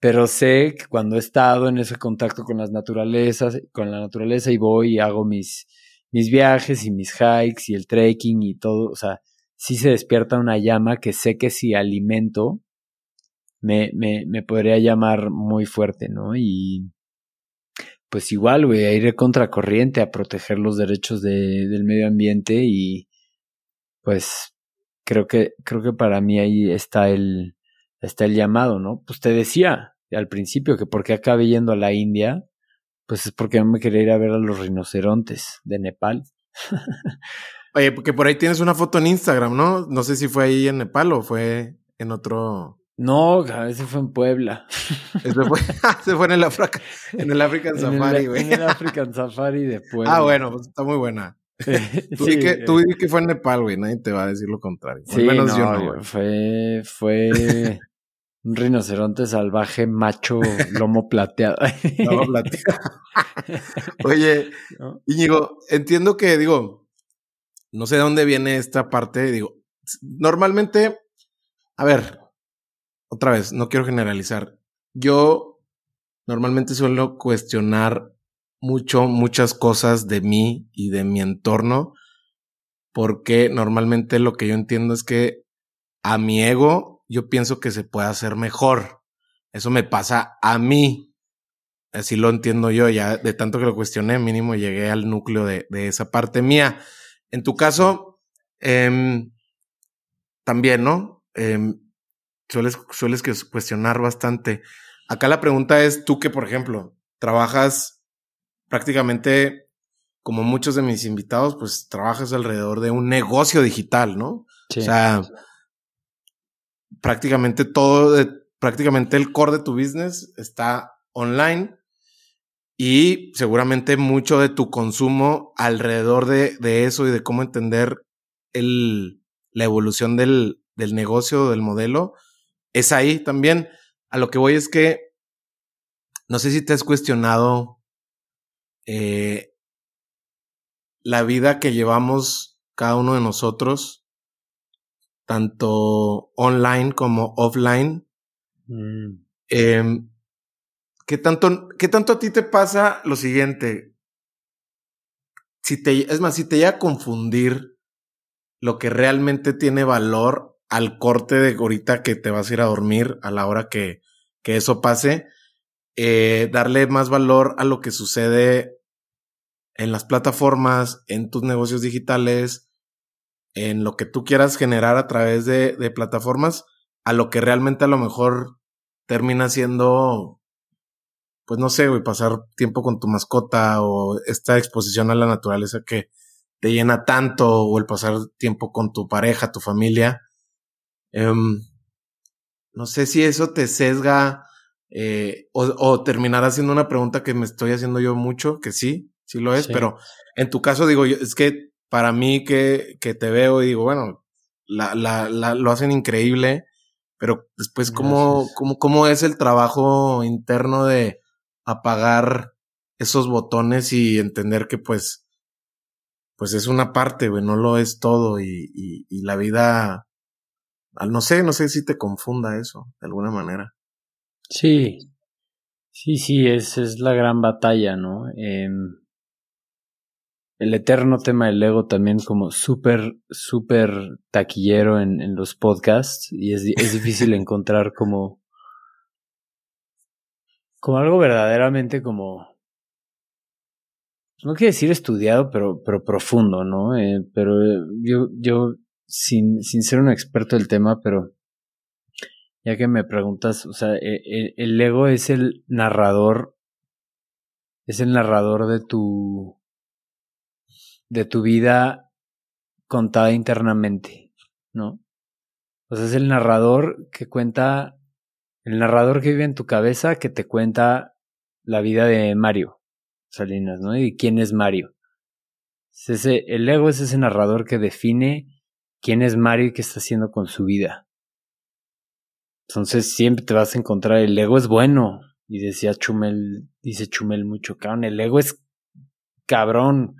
Speaker 1: Pero sé que cuando he estado en ese contacto con las naturalezas, con la naturaleza y voy y hago mis, mis viajes y mis hikes y el trekking y todo, o sea, sí se despierta una llama que sé que si alimento me, me, me podría llamar muy fuerte, ¿no? Y pues igual, güey, a ir contracorriente, a proteger los derechos de, del medio ambiente y pues creo que, creo que para mí ahí está el, está el llamado, ¿no? Pues te decía al principio que porque acabe yendo a la India, pues es porque no me quería ir a ver a los rinocerontes de Nepal. <laughs>
Speaker 2: Oye, porque por ahí tienes una foto en Instagram, ¿no? No sé si fue ahí en Nepal o fue en otro.
Speaker 1: No, ese fue en Puebla.
Speaker 2: Ese fue, <laughs> se fue en el, Africa, en el African Safari, güey.
Speaker 1: En el African Safari de <laughs> Puebla.
Speaker 2: Ah, bueno, pues está muy buena. tú, di que, tú di que fue en Nepal, güey. Nadie te va a decir lo contrario.
Speaker 1: Sí, menos yo no, güey. Fue, fue un rinoceronte salvaje, macho, lomo plateado. <laughs> lomo plateado. <laughs>
Speaker 2: Oye, Íñigo, entiendo que, digo, no sé de dónde viene esta parte. Digo, normalmente, a ver, otra vez, no quiero generalizar. Yo normalmente suelo cuestionar mucho, muchas cosas de mí y de mi entorno, porque normalmente lo que yo entiendo es que a mi ego yo pienso que se puede hacer mejor. Eso me pasa a mí. Así lo entiendo yo, ya de tanto que lo cuestioné, mínimo llegué al núcleo de, de esa parte mía. En tu caso, eh, también, ¿no? Eh, sueles, sueles cuestionar bastante. Acá la pregunta es, tú que, por ejemplo, trabajas prácticamente como muchos de mis invitados, pues trabajas alrededor de un negocio digital, ¿no? O sea, prácticamente todo, prácticamente el core de tu business está online y seguramente mucho de tu consumo alrededor de, de eso y de cómo entender el, la evolución del, del negocio, del modelo, es ahí también. A lo que voy es que no sé si te has cuestionado eh, la vida que llevamos cada uno de nosotros tanto online como offline. Mm. Em, ¿qué, tanto, ¿Qué tanto a ti te pasa lo siguiente? Si te, es más, si te llega a confundir lo que realmente tiene valor al corte de ahorita que te vas a ir a dormir a la hora que, que eso pase, eh, darle más valor a lo que sucede en las plataformas, en tus negocios digitales, en lo que tú quieras generar a través de, de plataformas, a lo que realmente a lo mejor termina siendo, pues no sé, güey, pasar tiempo con tu mascota o esta exposición a la naturaleza que te llena tanto o el pasar tiempo con tu pareja, tu familia. Em, no sé si eso te sesga eh, o, o, terminar haciendo una pregunta que me estoy haciendo yo mucho, que sí, sí lo es, pero en tu caso digo, es que para mí que, que te veo y digo, bueno, la, la, la, lo hacen increíble, pero después cómo, cómo, cómo es el trabajo interno de apagar esos botones y entender que pues, pues es una parte, güey, no lo es todo y, y, y la vida, no sé, no sé si te confunda eso de alguna manera.
Speaker 1: Sí, sí, sí, esa es la gran batalla, ¿no? Eh, el eterno tema del ego también como súper, súper taquillero en, en, los podcasts y es, es difícil <laughs> encontrar como, como algo verdaderamente como, no quiero decir estudiado, pero, pero profundo, ¿no? Eh, pero yo, yo, sin, sin ser un experto del tema, pero ya que me preguntas, o sea, el, e, el ego es el narrador, es el narrador de tu, de tu vida contada internamente, ¿no? O sea, es el narrador que cuenta, el narrador que vive en tu cabeza que te cuenta la vida de Mario Salinas, ¿no? Y quién es Mario. Es ese, el ego es ese narrador que define quién es Mario y qué está haciendo con su vida. Entonces siempre te vas a encontrar, el ego es bueno. Y decía Chumel, dice Chumel mucho, cabrón, el ego es cabrón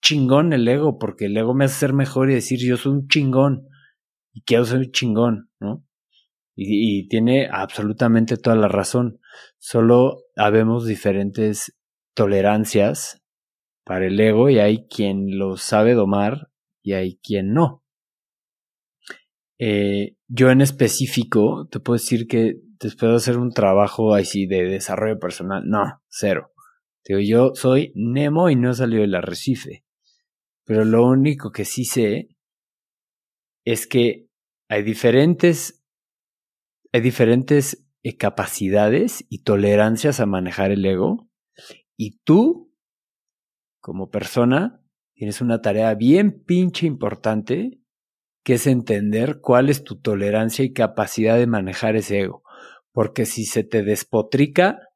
Speaker 1: chingón el ego, porque el ego me hace ser mejor y decir yo soy un chingón y quiero ser un chingón, ¿no? Y, y tiene absolutamente toda la razón. Solo habemos diferentes tolerancias para el ego y hay quien lo sabe domar y hay quien no. Eh, yo en específico te puedo decir que después de hacer un trabajo así de desarrollo personal, no, cero. Yo soy Nemo y no he salido del arrecife. Pero lo único que sí sé es que hay diferentes, hay diferentes eh, capacidades y tolerancias a manejar el ego. Y tú, como persona, tienes una tarea bien pinche importante que es entender cuál es tu tolerancia y capacidad de manejar ese ego. Porque si se te despotrica,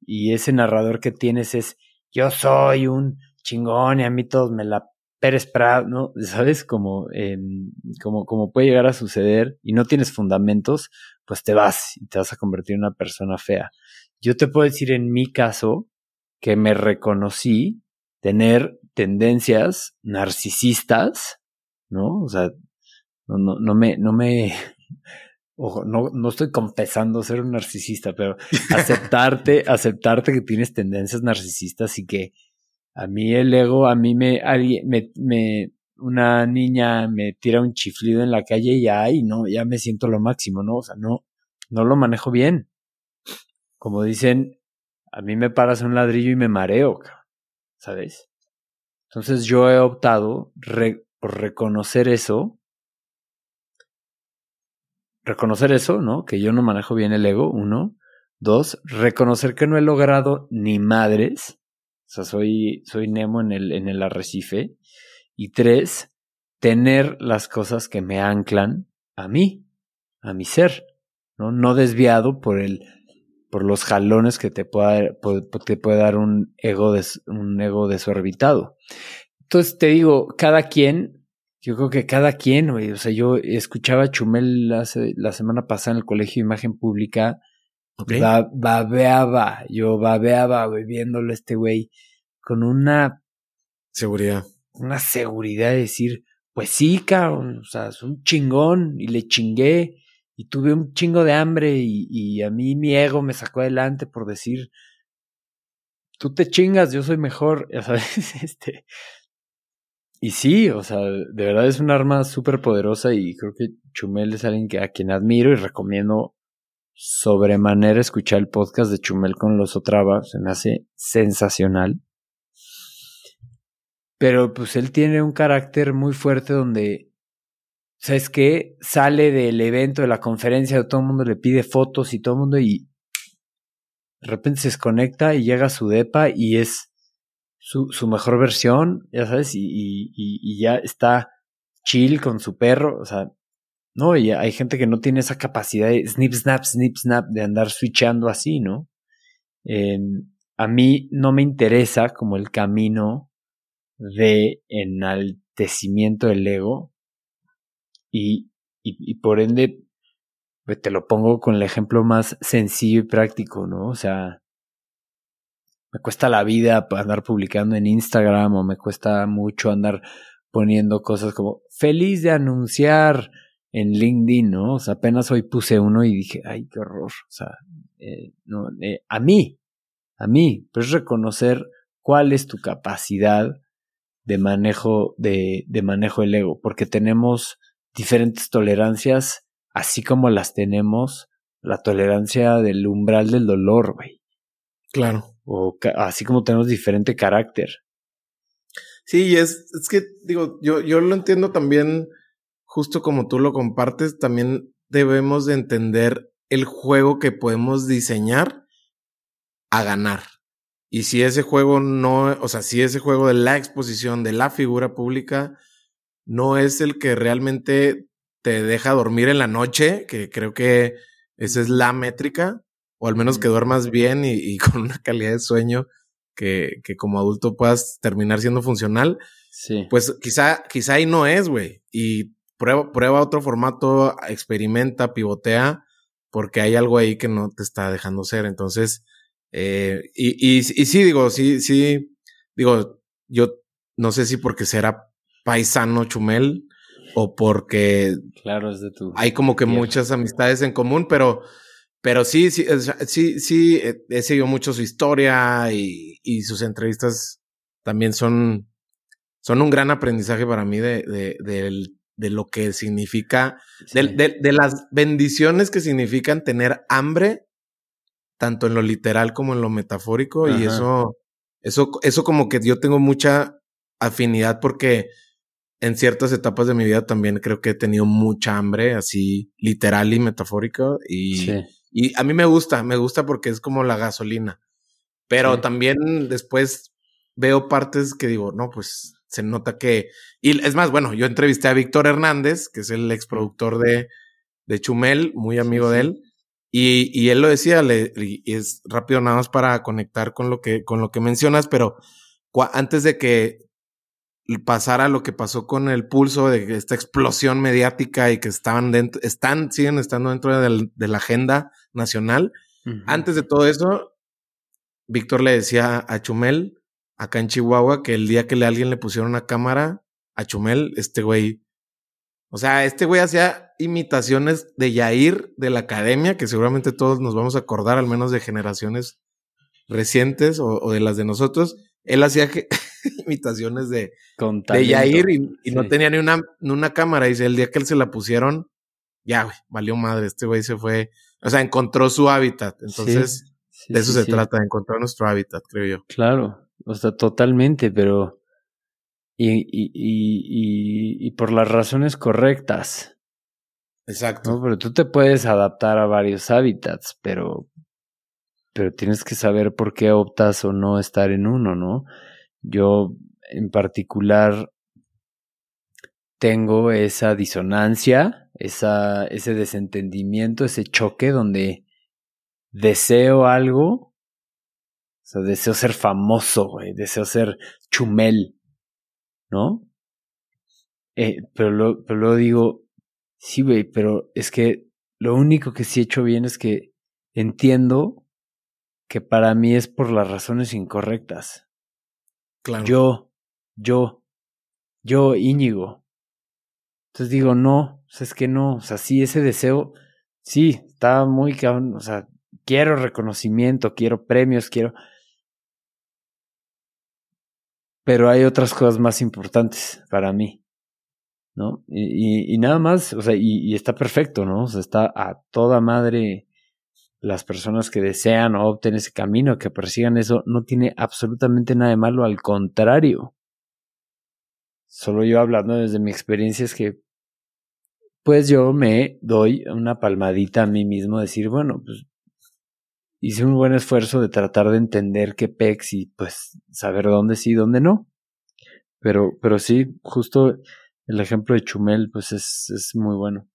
Speaker 1: y ese narrador que tienes es yo soy un chingón y a mí todos me la Pérez Prado, ¿no? <laughs> ¿Sabes? Como, eh, como, como puede llegar a suceder y no tienes fundamentos, pues te vas y te vas a convertir en una persona fea. Yo te puedo decir en mi caso que me reconocí tener tendencias narcisistas, ¿no? O sea, no, no, no me, no me, <laughs> ojo, no, no estoy confesando ser un narcisista, pero aceptarte, <laughs> aceptarte que tienes tendencias narcisistas y que a mí el ego, a mí me, alguien, me, me, una niña me tira un chiflido en la calle y ya, y no, ya me siento lo máximo, ¿no? O sea, no, no lo manejo bien. Como dicen, a mí me paras un ladrillo y me mareo, ¿sabes? Entonces yo he optado por reconocer eso reconocer eso, ¿no? Que yo no manejo bien el ego, uno. Dos, reconocer que no he logrado ni madres. O sea, soy, soy Nemo en el, en el arrecife. Y tres, tener las cosas que me anclan a mí, a mi ser, ¿no? No desviado por el, por los jalones que te pueda, te puede dar un ego, un ego desorbitado. Entonces te digo, cada quien yo creo que cada quien, güey, o sea, yo escuchaba a Chumel hace, la semana pasada en el Colegio de Imagen Pública, okay. babeaba, yo babeaba, güey, viéndolo este güey, con una
Speaker 2: seguridad.
Speaker 1: Una seguridad de decir, pues sí, cabrón, o sea, es un chingón, y le chingué, y tuve un chingo de hambre, y, y a mí mi ego me sacó adelante por decir, tú te chingas, yo soy mejor, <laughs> ya sabes, este, y sí, o sea, de verdad es un arma súper poderosa y creo que Chumel es alguien que, a quien admiro y recomiendo sobremanera escuchar el podcast de Chumel con los Otrava, se me hace sensacional. Pero pues él tiene un carácter muy fuerte donde, ¿sabes qué? Sale del evento, de la conferencia, todo el mundo le pide fotos y todo el mundo y de repente se desconecta y llega a su depa y es su, mejor versión, ya sabes, y, ya está chill con su perro, o sea, no, y hay gente que no tiene esa capacidad de snip, snap, snip, snap, de andar switchando así, ¿no? a mí no me interesa como el camino de enaltecimiento del ego y, y, y por ende pues, te lo pongo con el ejemplo más sencillo y práctico, ¿no? O sea, me cuesta la vida andar publicando en Instagram o me cuesta mucho andar poniendo cosas como feliz de anunciar en LinkedIn, ¿no? O sea, apenas hoy puse uno y dije, ay, qué horror. O sea, eh, no, eh, a mí, a mí, pues reconocer cuál es tu capacidad de manejo, de, de manejo del ego, porque tenemos diferentes tolerancias, así como las tenemos la tolerancia del umbral del dolor, güey.
Speaker 2: Claro.
Speaker 1: O así como tenemos diferente carácter.
Speaker 2: Sí, es, es que, digo, yo, yo lo entiendo también justo como tú lo compartes, también debemos de entender el juego que podemos diseñar a ganar. Y si ese juego no, o sea, si ese juego de la exposición de la figura pública no es el que realmente te deja dormir en la noche, que creo que esa es la métrica, o al menos que duermas bien y, y con una calidad de sueño que, que, como adulto puedas terminar siendo funcional,
Speaker 1: sí.
Speaker 2: pues quizá, quizá ahí no es, güey. Y prueba, prueba otro formato, experimenta, pivotea, porque hay algo ahí que no te está dejando ser. Entonces, eh, y, y, y sí, digo, sí, sí, digo, yo no sé si porque será paisano Chumel o porque
Speaker 1: claro, es de tu
Speaker 2: hay como que muchas amistades en común, pero, pero sí, sí, sí, sí, he seguido mucho su historia y, y sus entrevistas también son, son un gran aprendizaje para mí de, de, del de lo que significa, de, de, las bendiciones que significan tener hambre, tanto en lo literal como en lo metafórico, y eso, eso, eso como que yo tengo mucha afinidad porque en ciertas etapas de mi vida también creo que he tenido mucha hambre, así literal y metafórico, y, y a mí me gusta, me gusta porque es como la gasolina, pero también después veo partes que digo, no, pues se nota que, y es más, bueno, yo entrevisté a Víctor Hernández, que es el ex productor de, de Chumel, muy amigo de él, y, y, él lo decía, le, y es rápido nada más para conectar con lo que, con lo que mencionas, pero antes de que pasara lo que pasó con el pulso de esta explosión mediática y que estaban dentro, están, siguen estando dentro de, de la agenda nacional. Antes de todo eso, Víctor le decía a Chumel, acá en Chihuahua que el día que le, alguien le pusieron una cámara a Chumel, este güey, o sea, este güey hacía imitaciones de Yair de la academia, que seguramente todos nos vamos a acordar, al menos de generaciones recientes o, de las de nosotros. Él hacía <laughs> imitaciones de, de Yair y, no tenía ni una, ni una cámara. Dice, el día que él se la pusieron, ya, güey, valió madre. Este güey se fue, o sea, encontró su hábitat. Entonces, de eso se trata, de encontrar nuestro hábitat, creo yo.
Speaker 1: Claro, o sea, totalmente, pero. Y, y, y, y, por las razones correctas.
Speaker 2: Exacto.
Speaker 1: ¿no? Pero tú te puedes adaptar a varios hábitats, pero. Pero tienes que saber por qué optas o no estar en uno, ¿no? Yo, en particular, tengo esa disonancia, esa, ese desentendimiento, ese choque donde deseo algo o sea, deseo ser famoso, güey. Deseo ser chumel, ¿no? Eh, pero, lo, pero luego digo, sí, güey, pero es que lo único que sí he hecho bien es que entiendo que para mí es por las razones incorrectas.
Speaker 2: Claro.
Speaker 1: Yo, yo, yo, Íñigo. Entonces digo, no, o sea, es que no, o sea, sí, ese deseo, sí, está muy cabrón, o sea, quiero reconocimiento, quiero premios, quiero, pero hay otras cosas más importantes para mí, ¿no? Y, y, nada más, o sea, y, y, está perfecto, ¿no? O sea, está a toda madre las personas que desean o opten ese camino, que persigan eso, no tiene absolutamente nada de malo, al contrario. Solo yo hablando desde mi experiencia es que, pues yo me doy una palmadita a mí mismo, decir, bueno, pues hice un buen esfuerzo de tratar de entender qué pex y pues saber dónde sí dónde no. Pero, pero sí, justo el ejemplo de Chumel, pues es, es muy bueno.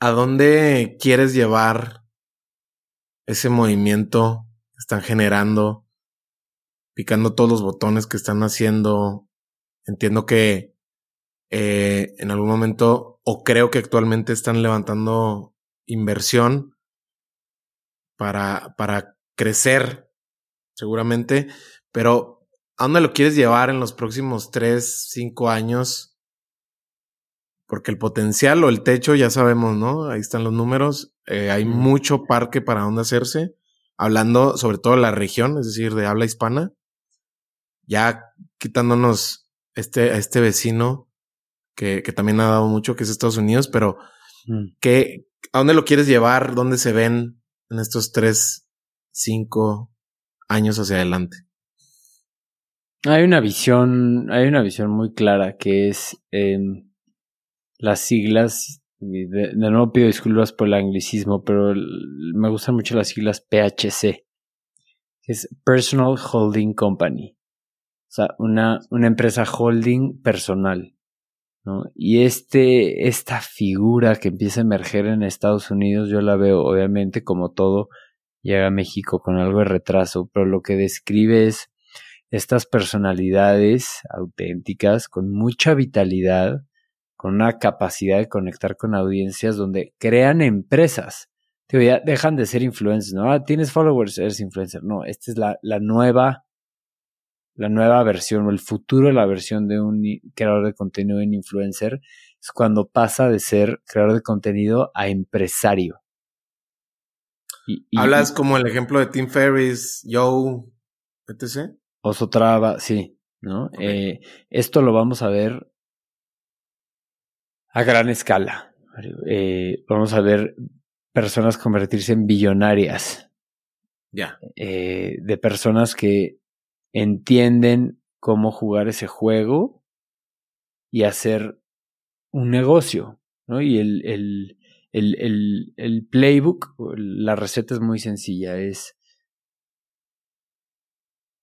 Speaker 2: ¿A dónde quieres llevar ese movimiento que están generando, picando todos los botones que están haciendo? Entiendo que eh, en algún momento, o creo que actualmente están levantando inversión para, para crecer, seguramente, pero ¿a dónde lo quieres llevar en los próximos tres, cinco años? Porque el potencial o el techo ya sabemos, ¿no? Ahí están los números. Eh, hay mucho parque para dónde hacerse. Hablando sobre todo de la región, es decir, de habla hispana. Ya quitándonos este, a este vecino que, que también ha dado mucho, que es Estados Unidos, pero mm. ¿qué, ¿a dónde lo quieres llevar? ¿Dónde se ven en estos tres, cinco años hacia adelante?
Speaker 1: Hay una visión, hay una visión muy clara que es em, las siglas. De, nuevo pido disculpas por el anglicismo, pero me gustan mucho las siglas PHC. Es Personal Holding Company. O sea, una, una empresa holding personal. Y este, esta figura que empieza a emerger en Estados Unidos, yo la veo, obviamente, como todo, llega a México con algo de retraso, pero lo que describe es estas personalidades auténticas, con mucha vitalidad, con una capacidad de conectar con audiencias donde crean empresas. Te ya dejan de ser influencers, ¿no? Ah, tienes followers, eres influencer. No, esta es la, la nueva la nueva versión o el futuro de la versión de un creador de contenido en influencer es cuando pasa de ser creador de contenido a empresario.
Speaker 2: Hablas como el ejemplo de Tim Ferriss, Joe, etc.
Speaker 1: Osotrava, sí, ¿no? Eh, esto lo vamos a ver a gran escala. Eh, vamos a ver personas convertirse en billonarias.
Speaker 2: Ya.
Speaker 1: Eh, de personas que entienden cómo jugar ese juego y hacer un negocio, ¿no? Y el, el, el, el, playbook, la receta es muy sencilla, es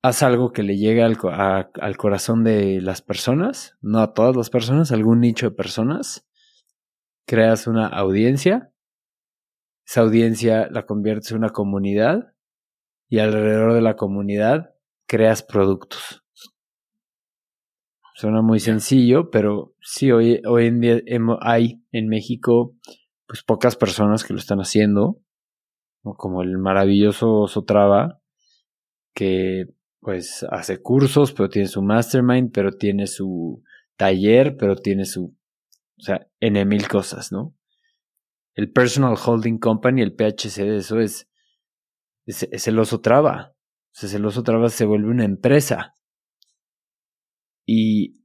Speaker 1: haz algo que le llegue al, al, corazón de las personas, no a todas las personas, algún nicho de personas, creas una audiencia, esa audiencia la conviertes en una comunidad y alrededor de la comunidad creas productos. Suena muy sencillo, pero sí, hoy, hoy en día hay en México pues pocas personas que lo están haciendo, como el maravilloso Sotrava, que pues hace cursos, pero tiene su mastermind, pero tiene su taller, pero tiene su, o sea, N mil cosas, ¿no? El Personal Holding Company, el PHC de eso es, es, es el oso traba. O sea, Celoso vez se vuelve una empresa. Y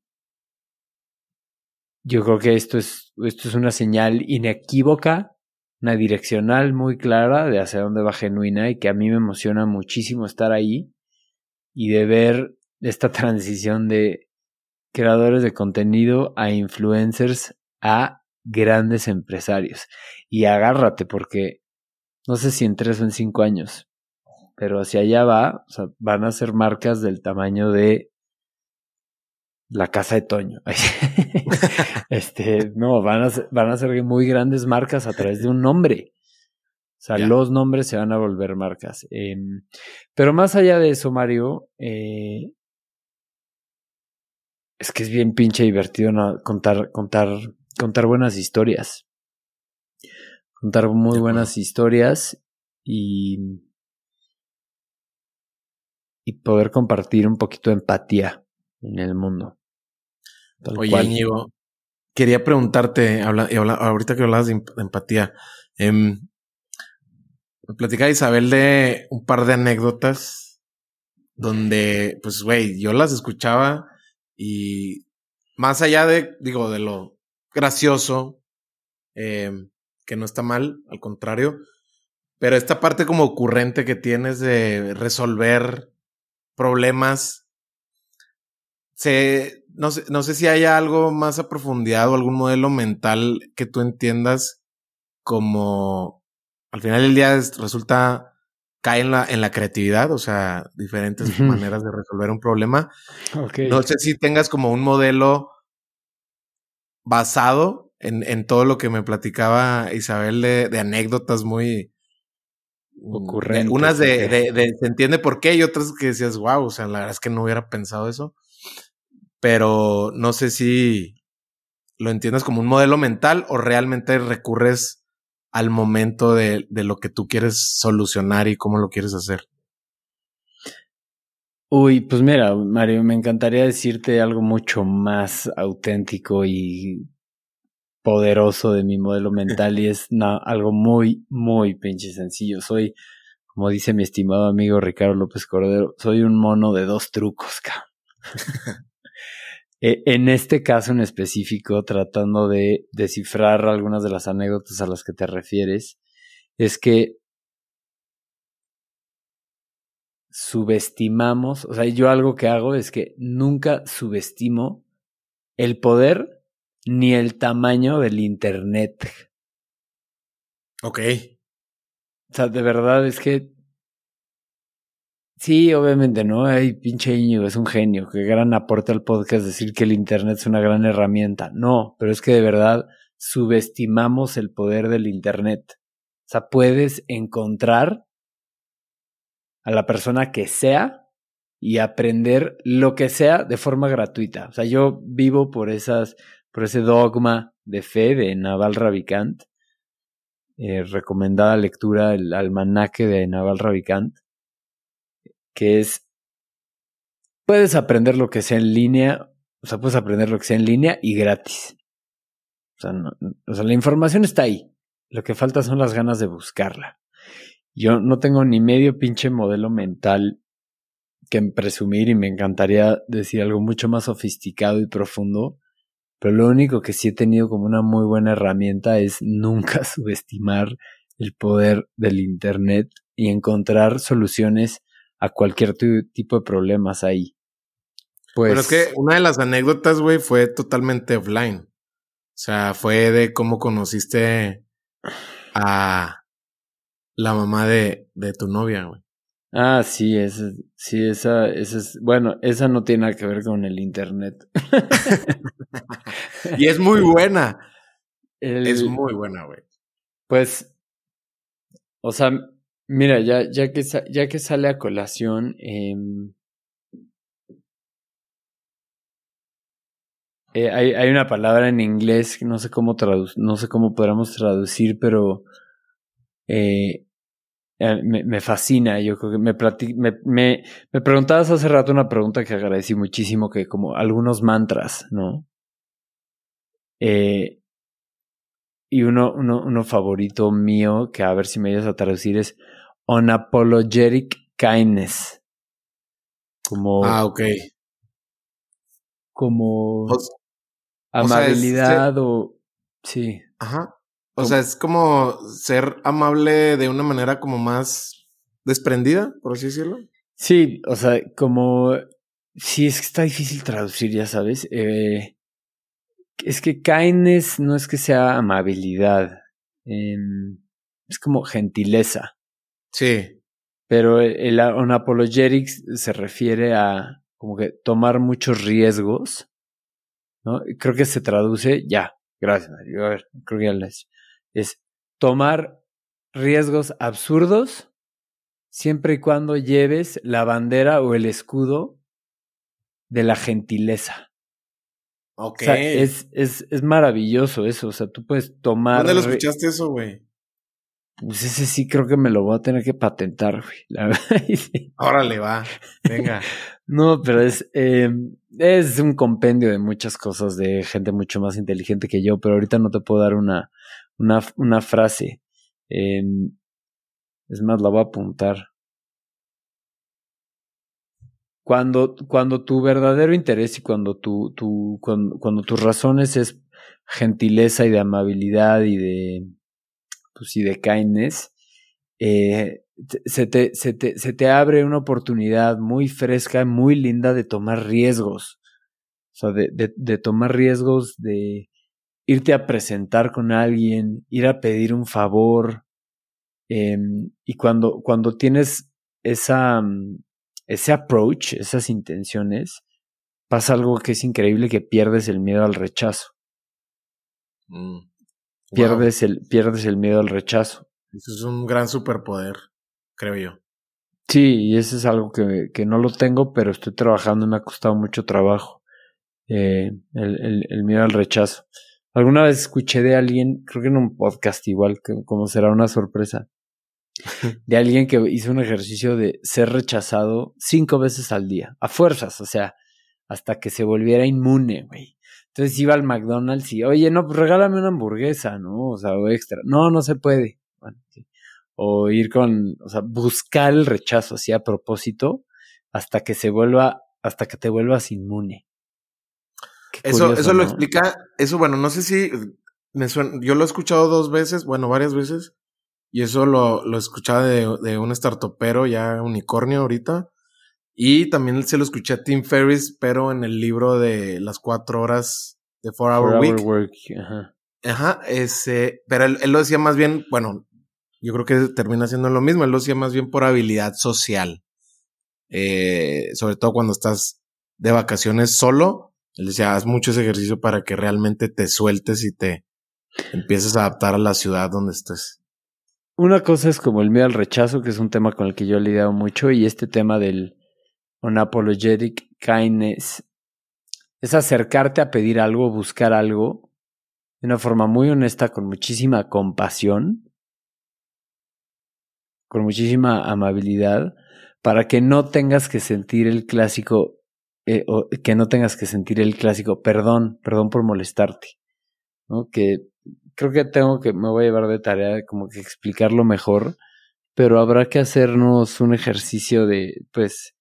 Speaker 1: yo creo que esto es, esto es una señal inequívoca, una direccional muy clara de hacia dónde va genuina y que a mí me emociona muchísimo estar ahí y de ver esta <laughs> transición de creadores de contenido a influencers a grandes empresarios. Y agárrate porque no sé si en tres o en cinco años, pero hacia allá va, o sea, van a ser marcas del tamaño de la casa de Toño. <laughs> este, no, van a, ser, van a ser muy grandes marcas a través de un nombre. O sea, los nombres se van a volver marcas. Em, pero más allá de eso, Mario, eh, es que es bien pinche divertido contar, contar, contar buenas historias. Contar muy buenas historias y y poder compartir un poquito de empatía en el mundo.
Speaker 2: Oye, quería preguntarte, habla, ahorita que hablabas de, empatía, eh, me platicaba Isabel de un par de anécdotas donde, pues, güey, yo las escuchaba y más allá de, digo, de lo gracioso, eh, que no está mal, al contrario, Pero esta parte como ocurrente que tienes de resolver problemas, se, no, sé, no sé si hay algo más a profundidad o algún modelo mental que tú entiendas como al final del día resulta cae en la, en la creatividad, o sea, diferentes maneras de resolver un problema. No sé si tengas como un modelo basado en, en todo lo que me platicaba Isabel de, de anécdotas muy ocurrentes. Unas de, de, se entiende por qué y otras que decías, wow, o sea, la verdad es que no hubiera pensado eso. Pero no sé si lo entiendes como un modelo mental o realmente recurres al momento de, de lo que tú quieres solucionar y cómo lo quieres hacer.
Speaker 1: Uy, pues mira, Mario, me encantaría decirte algo mucho más auténtico y poderoso de mi modelo mental y es algo muy, muy pinche sencillo. Soy, como dice mi estimado amigo Ricardo López Cordero, soy un mono de dos trucos, cabrón. <laughs> E, en este caso en específico, tratando de descifrar algunas de las anécdotas a las que te refieres, es que subestimamos, o sea, yo algo que hago es que nunca subestimo el poder ni el tamaño del Internet.
Speaker 2: Ok.
Speaker 1: O sea, de verdad es que Sí, obviamente, ¿no? Ay, pinche Íñigo, es un genio, qué gran aporte al podcast decir que el Internet es una gran herramienta. No, pero es que de verdad subestimamos el poder del Internet. O sea, puedes encontrar a la persona que sea y aprender lo que sea de forma gratuita. O sea, yo vivo por esas, por ese dogma de fe de Naval Ravikant. Eh, recomendada lectura el almanaque de Naval Ravikant que es, puedes aprender lo que sea en línea, o sea, puedes aprender lo que sea en línea y gratis. O sea, o sea, la información está ahí. Lo que falta son las ganas de buscarla. Yo no tengo ni medio pinche modelo mental que presumir y me encantaría decir algo mucho más sofisticado y profundo, pero lo único que sí he tenido como una muy buena herramienta es nunca <laughs> subestimar el poder del Internet y encontrar soluciones a cualquier tipo de problemas ahí.
Speaker 2: Pues, Pero es que una de las anécdotas, güey, fue totalmente offline. O sea, fue de cómo conociste a la mamá de, de tu novia, güey.
Speaker 1: Ah, sí, esa, sí, esa, esa es, bueno, esa no tiene nada que ver con el internet. <laughs>
Speaker 2: y es muy buena. es muy buena, güey.
Speaker 1: Pues, o sea, Mira, ya, ya, que, ya que sale a colación, em, eh, hay, hay, una palabra en inglés que no sé cómo no sé cómo podamos traducir, pero eh, eh, me, me, fascina. Yo creo que me, me, me, me preguntabas hace rato una pregunta que agradecí muchísimo, que como algunos mantras, ¿no? Eh, y uno, uno, uno favorito mío, que a ver si me ayudas a traducir, es unapologetic kindness. Como.
Speaker 2: Ah, ok.
Speaker 1: Como. amabilidad o, Sí.
Speaker 2: Ajá. O sea, es como ser amable de una manera como más desprendida, por así decirlo.
Speaker 1: Sí, o sea, como. Sí, es que está difícil traducir, ya sabes. Eh, es que kindness no es que sea amabilidad, em, es como gentileza.
Speaker 2: Sí.
Speaker 1: Pero el, unapologetics se refiere a como que tomar muchos riesgos, ¿no? Creo que se traduce, ya, gracias, Mario. A ver, creo que ya les, es tomar riesgos absurdos siempre y cuando lleves la bandera o el escudo de la gentileza.
Speaker 2: Ok.
Speaker 1: O sea, es, es, es maravilloso eso. O sea, tú puedes tomar.
Speaker 2: ¿Dónde lo escuchaste eso, güey?
Speaker 1: Pues ese sí creo que me lo voy a tener que patentar, güey. La verdad. <laughs>
Speaker 2: Órale, va. Venga. <laughs>
Speaker 1: no, pero es, eh, es un compendio de muchas cosas de gente mucho más inteligente que yo, pero ahorita no te puedo dar una, una, una frase. Eh, es más, la voy a apuntar. Cuando, cuando tu verdadero interés y cuando tu, tu, cuando, tus razones es gentileza y de amabilidad y de, pues y de kindness, eh, se, te, se, te, se te abre una oportunidad muy fresca, muy linda de tomar riesgos. O sea, de, de tomar riesgos de irte a presentar con alguien, ir a pedir un favor. Eh, y cuando, cuando tienes esa, mm, ese approach, esas intenciones, pasa algo que es increíble, que pierdes el miedo al rechazo. Mm. Pierdes, el, pierdes el miedo al rechazo.
Speaker 2: Eso es un gran superpoder, creo yo.
Speaker 1: Sí, y eso es algo que, que no lo tengo, pero estoy trabajando y me ha costado mucho trabajo. Eh, el, el, el, miedo al rechazo. Alguna vez escuché de alguien, creo que en un podcast igual, que como será una sorpresa, <laughs> de alguien que hizo un ejercicio de ser rechazado cinco veces al día, a fuerzas, o sea, hasta que se volviera inmune, güey. Entonces iba al McDonald's y, oye, no, pues regálame una hamburguesa, ¿no? O sea, o extra. No, no se puede. Bueno, O ir con, o sea, buscar el rechazo así a propósito hasta que se vuelva, hasta que te vuelvas inmune.
Speaker 2: Eso, eso lo explica, eso, bueno, no sé si me suena, yo lo he escuchado dos veces, bueno, varias veces, y eso lo, lo escuchaba de, de un startupero ya unicornio ahorita, y también se lo escuché a Tim Ferriss, pero en el libro de las cuatro horas de Four Hour, Week. Work, ajá. Ajá, ese, pero él, lo decía más bien, bueno, yo creo que termina siendo lo mismo, él lo decía más bien por habilidad social. Eh, sobre todo cuando estás de vacaciones solo, él decía, haz mucho ese ejercicio para que realmente te sueltes y te empieces a adaptar a la ciudad donde estés.
Speaker 1: Una cosa es como el miedo al rechazo, que es un tema con el que yo he lidiado mucho, y este tema del unapologetic kindness es acercarte a pedir algo, buscar algo de una forma muy honesta, con muchísima compasión, con muchísima amabilidad, para que no tengas que sentir el clásico, eh, o que no tengas que sentir el clásico, perdón, perdón por molestarte, ¿no? Que creo que tengo que, me voy a llevar de tarea como que explicarlo mejor, pero habrá que hacernos un ejercicio de, pues,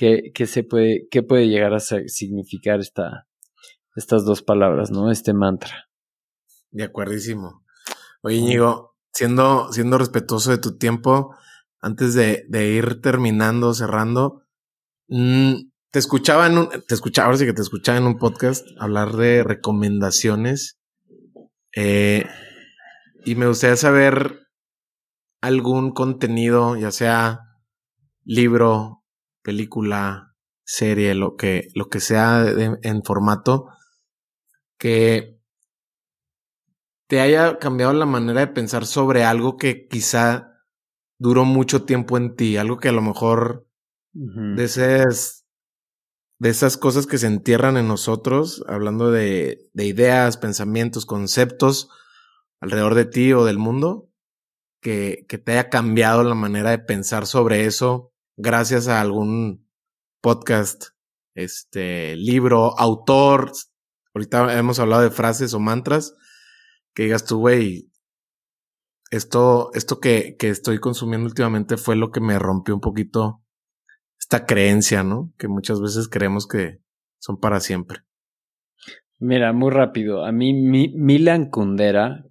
Speaker 1: ¿Qué, se puede, qué puede llegar a significar esta, estas dos palabras, ¿no? Este mantra.
Speaker 2: De acuerdísimo. Oye, Íñigo, siendo, siendo respetuoso de tu tiempo, antes de, de ir terminando, cerrando, mm, te escuchaba en un, te escuchaba, ahora sí que te escuchaba en un podcast hablar de recomendaciones. Eh, y me gustaría saber algún contenido, ya sea libro, película, serie, lo que, lo que sea en formato, que te haya cambiado la manera de pensar sobre algo que quizá duró mucho tiempo en ti, algo que a lo mejor de esas, de esas cosas que se entierran en nosotros, hablando de, de ideas, pensamientos, conceptos alrededor de ti o del mundo, que, que te haya cambiado la manera de pensar sobre eso gracias a algún podcast, este, libro, autor. Ahorita hemos hablado de frases o mantras que digas tú, güey, esto, esto que, que estoy consumiendo últimamente fue lo que me rompió un poquito esta creencia, ¿no? Que muchas veces creemos que son para siempre.
Speaker 1: Mira, muy rápido. A mí, Milan Kundera,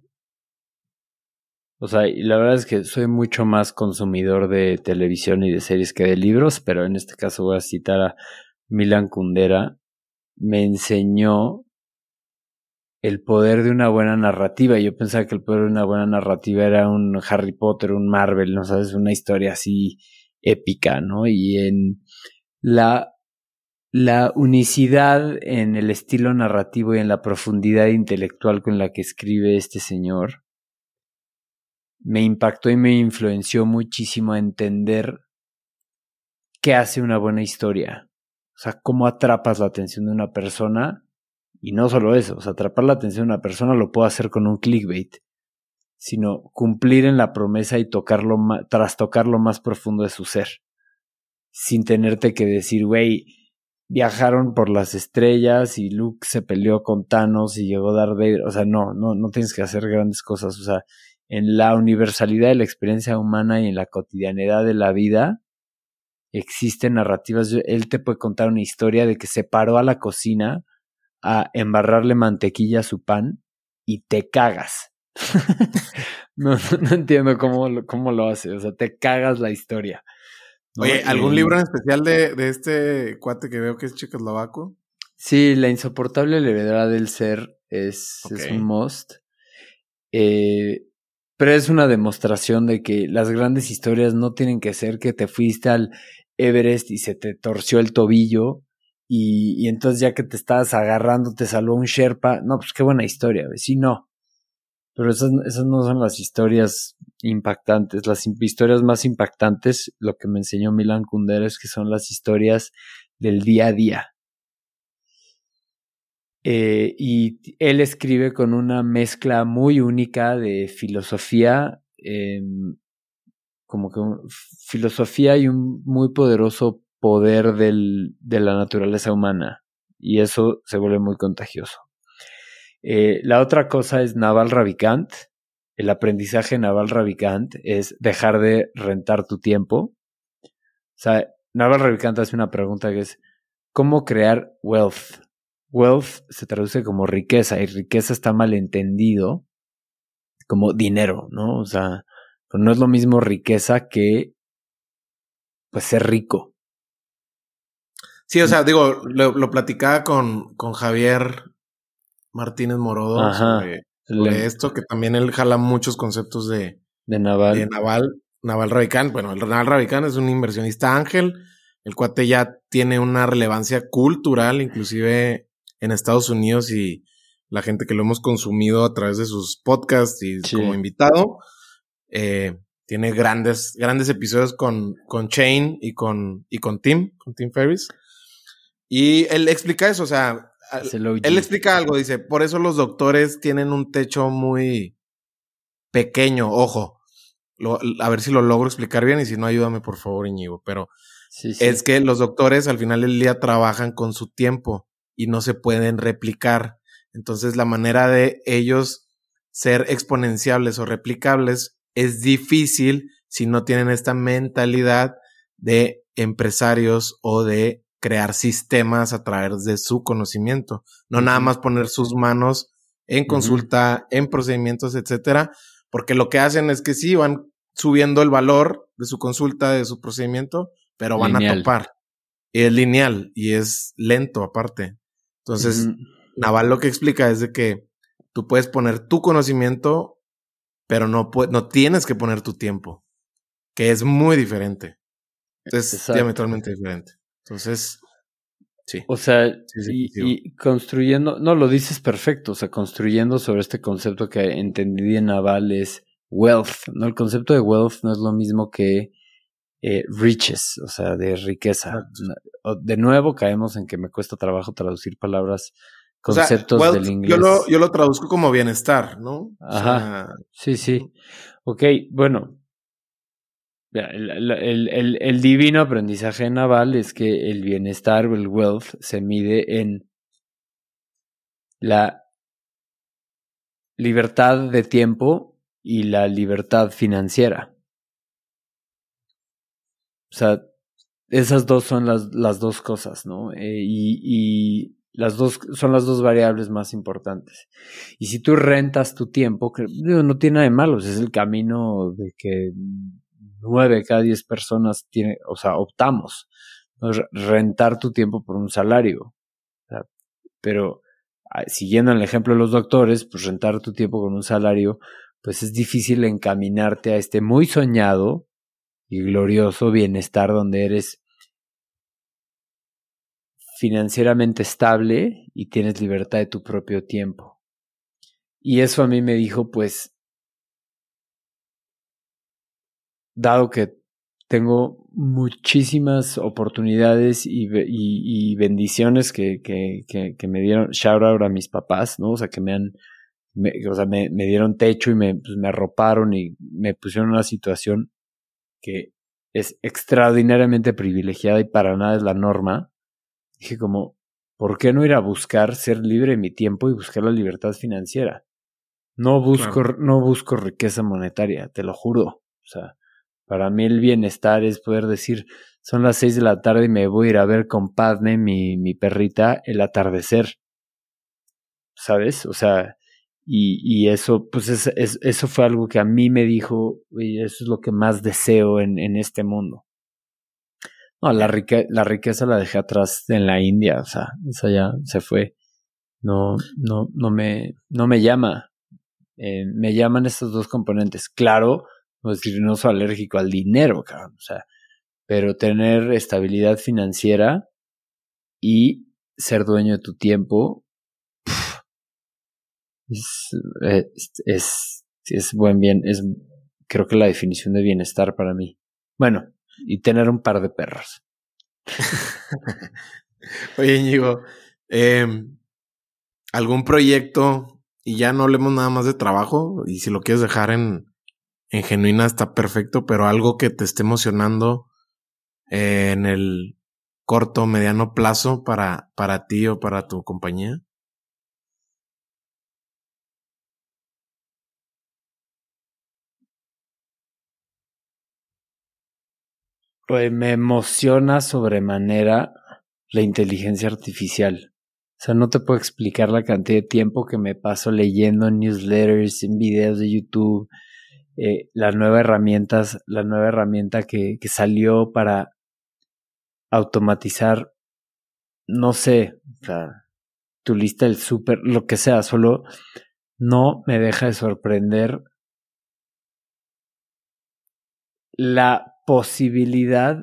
Speaker 1: o sea, y la verdad es que soy mucho más consumidor de televisión y de series que de libros, pero en este caso voy a citar a Milan Kundera. Me enseñó el poder de una buena narrativa. Yo pensaba que el poder de una buena narrativa era un Harry Potter, un Marvel, ¿no sabes? Una historia así épica, ¿no? Y en la, la unicidad en el estilo narrativo y en la profundidad intelectual con la que escribe este señor me impactó y me influenció muchísimo a entender qué hace una buena historia. O sea, cómo atrapas la atención de una persona. Y no solo eso, o sea, atrapar la atención de una persona lo puedo hacer con un clickbait, sino cumplir en la promesa y tocarlo, trastocar lo más profundo de su ser. Sin tenerte que decir, güey, viajaron por las estrellas y Luke se peleó con Thanos y llegó Darth Vader. O sea, no, no, no tienes que hacer grandes cosas. O sea, en la universalidad de la experiencia humana y en la cotidianidad de la vida, existen narrativas. Él te puede contar una historia de que se paró a la cocina a embarrarle mantequilla a su pan y te cagas. <laughs> no, no, entiendo cómo, lo- cómo lo hace. O sea, te cagas la historia. ¿no?
Speaker 2: Oye, ¿algún
Speaker 1: Y-
Speaker 2: libro en especial de, de este cuate que veo que es checoslovaco?
Speaker 1: Sí, la insoportable levedad del ser es, es
Speaker 2: Ok.
Speaker 1: un must. Eh, pero es una demostración de que las grandes historias no tienen que ser que te fuiste al Everest y se te torció el tobillo y, y entonces ya que te estabas agarrando te salvó un Sherpa. No, pues qué buena historia. Sí, no. Pero esas, no son las historias impactantes. Las historias más impactantes, lo que me enseñó Milan Kundera es que son las historias del día a día. Eh, y él escribe con una mezcla muy única de filosofía, em, como que filosofía y un muy poderoso poder del, de la naturaleza humana. Y eso se vuelve muy contagioso. Eh, la otra cosa es Naval Ravikant. El aprendizaje Naval Ravikant es dejar de rentar tu tiempo. O sea, Naval Ravikant hace una pregunta que es, ¿cómo crear wealth? Wealth se traduce como riqueza y riqueza está mal entendido como dinero, ¿no? O sea, pues no es lo mismo riqueza que pues ser rico.
Speaker 2: Sí, o sea, digo, lo, lo platicaba con, con Javier Martínez Morodo
Speaker 1: Ajá.
Speaker 2: sobre, sobre
Speaker 1: Le-
Speaker 2: esto, que también él jala muchos conceptos de,
Speaker 1: de Naval.
Speaker 2: de Naval, Naval Ravikant. Bueno, el Naval Ravikant es un inversionista ángel. El cuate ya tiene una relevancia cultural, inclusive en Estados Unidos y la gente que lo hemos consumido a través de sus podcasts y
Speaker 1: Sí.
Speaker 2: como invitado. Eh, tiene grandes, grandes episodios con, con Shane y con, y con Tim, con Tim Ferris. Y él explica eso, o sea. Él explica algo, dice, por eso los doctores tienen un techo muy pequeño, ojo. Lo- a ver si lo logro explicar bien y si no, ayúdame por favor, Íñigo. Pero
Speaker 1: Sí, sí.
Speaker 2: es que los doctores al final del día trabajan con su tiempo y no se pueden replicar. Entonces la manera de ellos ser exponenciables o replicables es difícil si no tienen esta mentalidad de empresarios o de crear sistemas a través de su conocimiento. No nada más poner sus manos en consulta, en procedimientos, etcétera, porque lo que hacen es que sí van subiendo el valor de su consulta, de su procedimiento, pero van
Speaker 1: Lineal.
Speaker 2: a topar. Y es lineal y es lento aparte. Entonces. Naval lo que explica es de que tú puedes poner tu conocimiento, pero no, no tienes que poner tu tiempo, que es muy diferente. Es
Speaker 1: Exacto.
Speaker 2: diametralmente diferente. Entonces, sí.
Speaker 1: O sea,
Speaker 2: Sí, sí,
Speaker 1: y, construyendo, no lo dices perfecto, o sea, construyendo sobre este concepto que entendí de Naval es wealth, ¿no? El concepto de wealth no es lo mismo que eh, riches, o sea, de riqueza.
Speaker 2: Exacto.
Speaker 1: De nuevo caemos en que me cuesta trabajo traducir palabras,
Speaker 2: O sea,
Speaker 1: conceptos
Speaker 2: wealth,
Speaker 1: del inglés.
Speaker 2: Yo lo, yo lo traduzco como bienestar, ¿no? O
Speaker 1: Ajá.
Speaker 2: sea,
Speaker 1: Sí, sí. Ok, bueno. El, el- el- el- divino aprendizaje naval es que el bienestar o el wealth se mide en la libertad de tiempo y la libertad financiera. O sea, esas dos son las, las dos cosas, ¿no? Eh, y, y las dos son las dos variables más importantes. Y si tú rentas tu tiempo, que no tiene nada de malo, es el camino de que nueve cada diez personas tiene, o sea, optamos. Rentar tu tiempo por un salario. Pero ah, siguiendo el ejemplo de los doctores, pues rentar tu tiempo con un salario, pues es difícil encaminarte a este muy soñado y glorioso bienestar donde eres financieramente estable y tienes libertad de tu propio tiempo. Y eso a mí me dijo, pues, dado que tengo muchísimas oportunidades y, y- y bendiciones que, que, que, que me dieron, shout out a mis papás, ¿no? O sea, que me han, me, o sea, me, me dieron techo y me, pues, me arroparon y me pusieron en una situación que es extraordinariamente privilegiada y para nada es la norma. Dije como, ¿por qué no ir a buscar ser libre de mi tiempo y buscar la libertad financiera? No busco, no busco riqueza monetaria, te lo juro. O sea, para mí el bienestar es poder decir, son las seis de la tarde y me voy a ir a ver con Padme, mi, mi perrita, el atardecer. ¿Sabes? O sea, Y, y eso, pues es, es, eso fue algo que a mí me dijo, y eso es lo que más deseo en, en este mundo. No, la, rique, la riqueza la dejé atrás en la India, o sea, esa ya se fue. No, no, no me, no me llama. Eh, me llaman estos dos componentes. Claro, no decir, no soy alérgico al dinero, cabrón, o sea, pero tener estabilidad financiera y ser dueño de tu tiempo es, es, es, buen bien, es creo que la definición de bienestar para mí. Bueno, y tener un par de perros. <laughs>
Speaker 2: Oye, Íñigo, eh, ¿algún proyecto? Y ya no hablemos nada más de trabajo, y si lo quieres dejar en, en genuina está perfecto, pero algo que te esté emocionando eh, en el corto, mediano plazo para, para ti o para tu compañía.
Speaker 1: Pues me emociona sobremanera la inteligencia artificial. O sea, no te puedo explicar la cantidad de tiempo que me paso leyendo en newsletters, en videos de YouTube, eh, la nueva herramientas, la nueva herramienta que, que salió para automatizar, no sé, tu lista del súper, lo que sea, solo no me deja de sorprender la posibilidad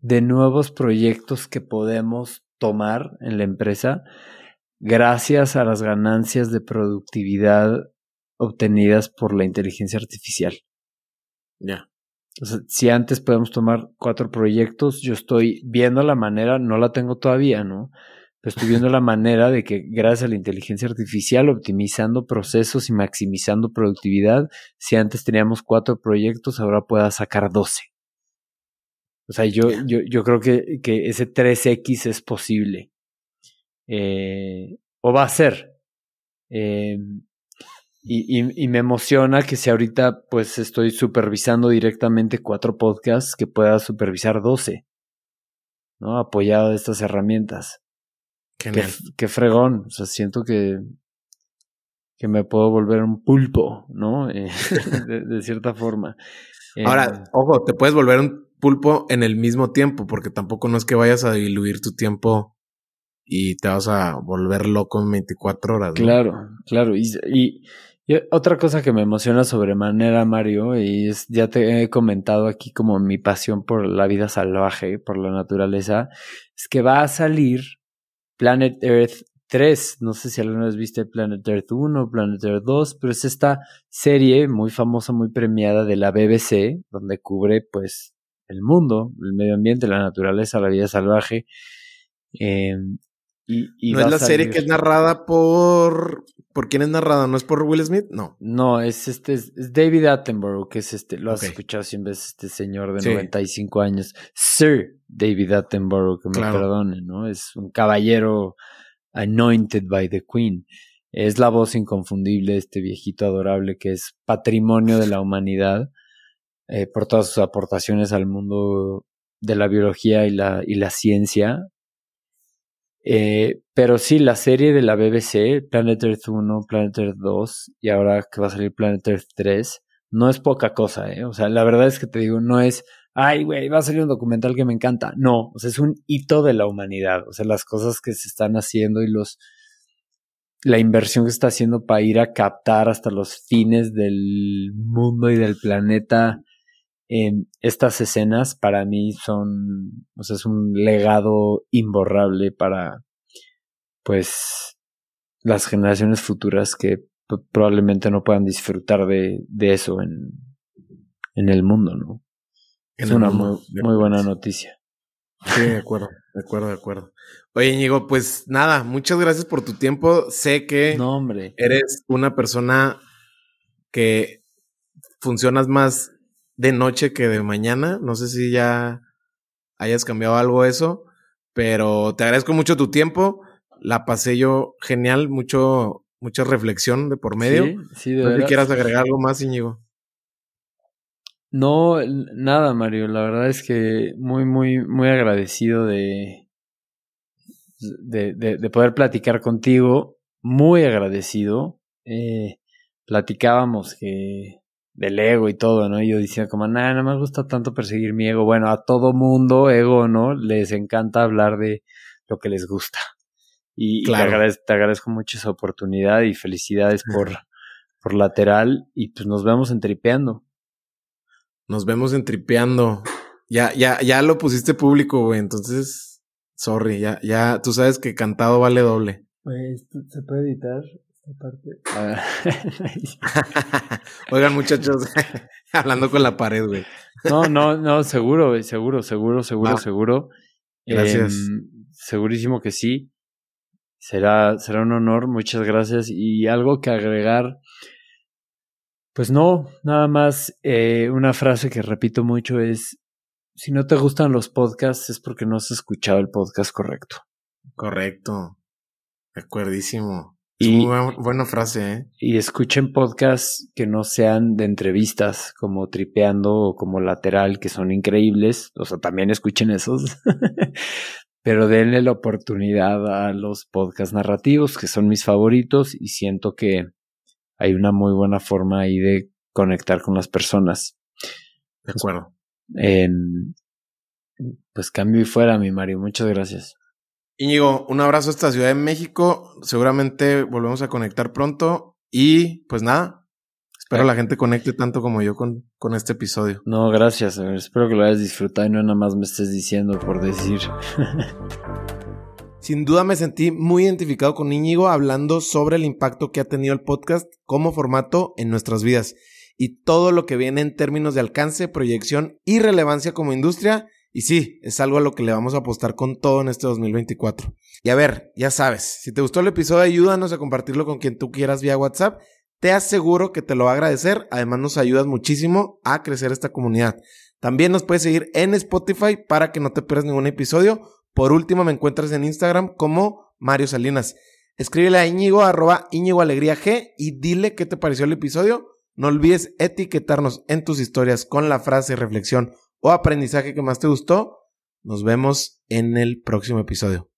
Speaker 1: de nuevos proyectos que podemos tomar en la empresa gracias a las ganancias de productividad obtenidas por la inteligencia artificial.
Speaker 2: Ya.
Speaker 1: O sea, si antes podemos tomar cuatro proyectos, yo estoy viendo la manera, no la tengo todavía, ¿no? estoy viendo la manera de que gracias a la inteligencia artificial, optimizando procesos y maximizando productividad, si antes teníamos cuatro proyectos, ahora pueda sacar doce. O sea, yo, yo, yo creo que, que ese 3X es posible. Eh, o va a ser. Eh, y, y, y, me emociona que si ahorita pues estoy supervisando directamente cuatro podcasts, que pueda supervisar doce. ¿no? Apoyado de estas herramientas. Qué, qué, fregón. O sea, siento que, que me puedo volver un pulpo, ¿no? <laughs> Eh, de, cierta forma.
Speaker 2: Ahora, eh, ojo, te puedes volver un pulpo en el mismo tiempo, porque tampoco no es que vayas a diluir tu tiempo y te vas a volver loco en 24 horas.
Speaker 1: ¿no? Claro, claro. Y, y, y, otra cosa que me emociona sobremanera, Mario, y es, ya te he comentado aquí como mi pasión por la vida salvaje, por la naturaleza, es que va a salir Planet Earth 3. No sé si alguna vez viste Planet Earth 1, Planet Earth 2, pero es esta serie muy famosa, muy premiada de la BBC, donde cubre pues el mundo, el medio ambiente, la naturaleza, la vida salvaje. Eh, y, y
Speaker 2: ¿No es la serie que es narrada por... ¿Por quién es narrada? ¿No es por Will Smith? No.
Speaker 1: No, es este, es David Attenborough, que es este, lo has escuchado siempre, es este señor de sí. 95 años. Sir David Attenborough, que me claro. perdone, ¿no? Es un caballero anointed by the Queen. Es la voz inconfundible de este viejito adorable que es patrimonio de la humanidad eh, por todas sus aportaciones al mundo de la biología y la, y la ciencia. Eh, pero sí, la serie de la BBC, Planet Earth 1, Planet Earth 2 y ahora que va a salir Planet Earth 3, no es poca cosa, ¿eh? O sea, la verdad es que te digo, no es, ay, güey, va a salir un documental que me encanta. No, o sea, es un hito de la humanidad. O sea, las cosas que se están haciendo y los, la inversión que se está haciendo para ir a captar hasta los fines del mundo y del planeta estas escenas para mí son, o sea, es un legado imborrable para, pues, las generaciones futuras que probablemente no puedan disfrutar de, de eso en, en el mundo, ¿no? En es una mundo, muy, muy buena noticia.
Speaker 2: Sí, de acuerdo, de acuerdo, de acuerdo. Oye, Íñigo, pues nada, muchas gracias por tu tiempo. Sé que
Speaker 1: no, hombre.
Speaker 2: eres una persona que funcionas más de noche que de mañana. No sé si ya hayas cambiado algo eso, pero te agradezco mucho tu tiempo. La pasé yo genial, mucho, mucha reflexión de por medio. Sí, sí, de no sé si quieras agregar algo más, Íñigo.
Speaker 1: No, nada, Mario. La verdad es que muy, muy, muy agradecido de, de, de, de poder platicar contigo. muy agradecido. Eh, platicábamos que del ego y todo, ¿no? Y yo decía como, nada, no me gusta tanto perseguir mi ego. Bueno, a todo mundo, ego, ¿no? Les encanta hablar de lo que les gusta. Y, te, agradezco, mucho esa oportunidad y felicidades por, por lateral. Y pues nos vemos en Tripeando.
Speaker 2: Nos vemos en Tripeando. Ya, ya, ya lo pusiste público, güey. Entonces, sorry, ya, ya, tú sabes que cantado vale doble.
Speaker 1: Pues, ¿se puede editar? <laughs>
Speaker 2: Oigan, muchachos, <laughs> hablando con la pared, güey.
Speaker 1: No, no, no, seguro, seguro, seguro, seguro, ah, seguro.
Speaker 2: Gracias.
Speaker 1: Em, segurísimo que sí. Será, será un honor, muchas gracias. Y algo que agregar, pues no, nada más eh, una frase que repito mucho es, si no te gustan los podcasts es porque no has escuchado el podcast correcto.
Speaker 2: Correcto. De acuerdísimo. Y, buena, frase, ¿eh?
Speaker 1: Y escuchen podcasts que no sean de entrevistas, como Tripeando o como Lateral, que son increíbles. O sea, también escuchen esos. <laughs> Pero denle la oportunidad a los podcasts narrativos, que son mis favoritos, y siento que hay una muy buena forma ahí de conectar con las personas.
Speaker 2: De acuerdo.
Speaker 1: pues cambio y fuera, mi Mario. Muchas gracias.
Speaker 2: Íñigo, un abrazo hasta Ciudad de México. Seguramente volvemos a conectar pronto. Y pues nada, espero la gente conecte tanto como yo con, con este episodio.
Speaker 1: No, gracias. Espero que lo hayas disfrutado y no nada más me estés diciendo por decir.
Speaker 2: Sin duda me sentí muy identificado con Íñigo hablando sobre el impacto que ha tenido el podcast como formato en nuestras vidas y todo lo que viene en términos de alcance, proyección y relevancia como industria y sí, es algo a lo que le vamos a apostar con todo en este 2024. Y a ver, ya sabes, si te gustó el episodio, ayúdanos a compartirlo con quien tú quieras vía WhatsApp. Te aseguro que te lo va a agradecer. Además, nos ayudas muchísimo a crecer esta comunidad. También nos puedes seguir en Spotify para que no te pierdas ningún episodio. Por último, me encuentras en Instagram como Mario Salinas. Escríbele a Íñigo, arroba Íñigo Alegría G y dile qué te pareció el episodio. No olvides etiquetarnos en tus historias con la frase reflexión o aprendizaje que más te gustó. Nos vemos en el próximo episodio.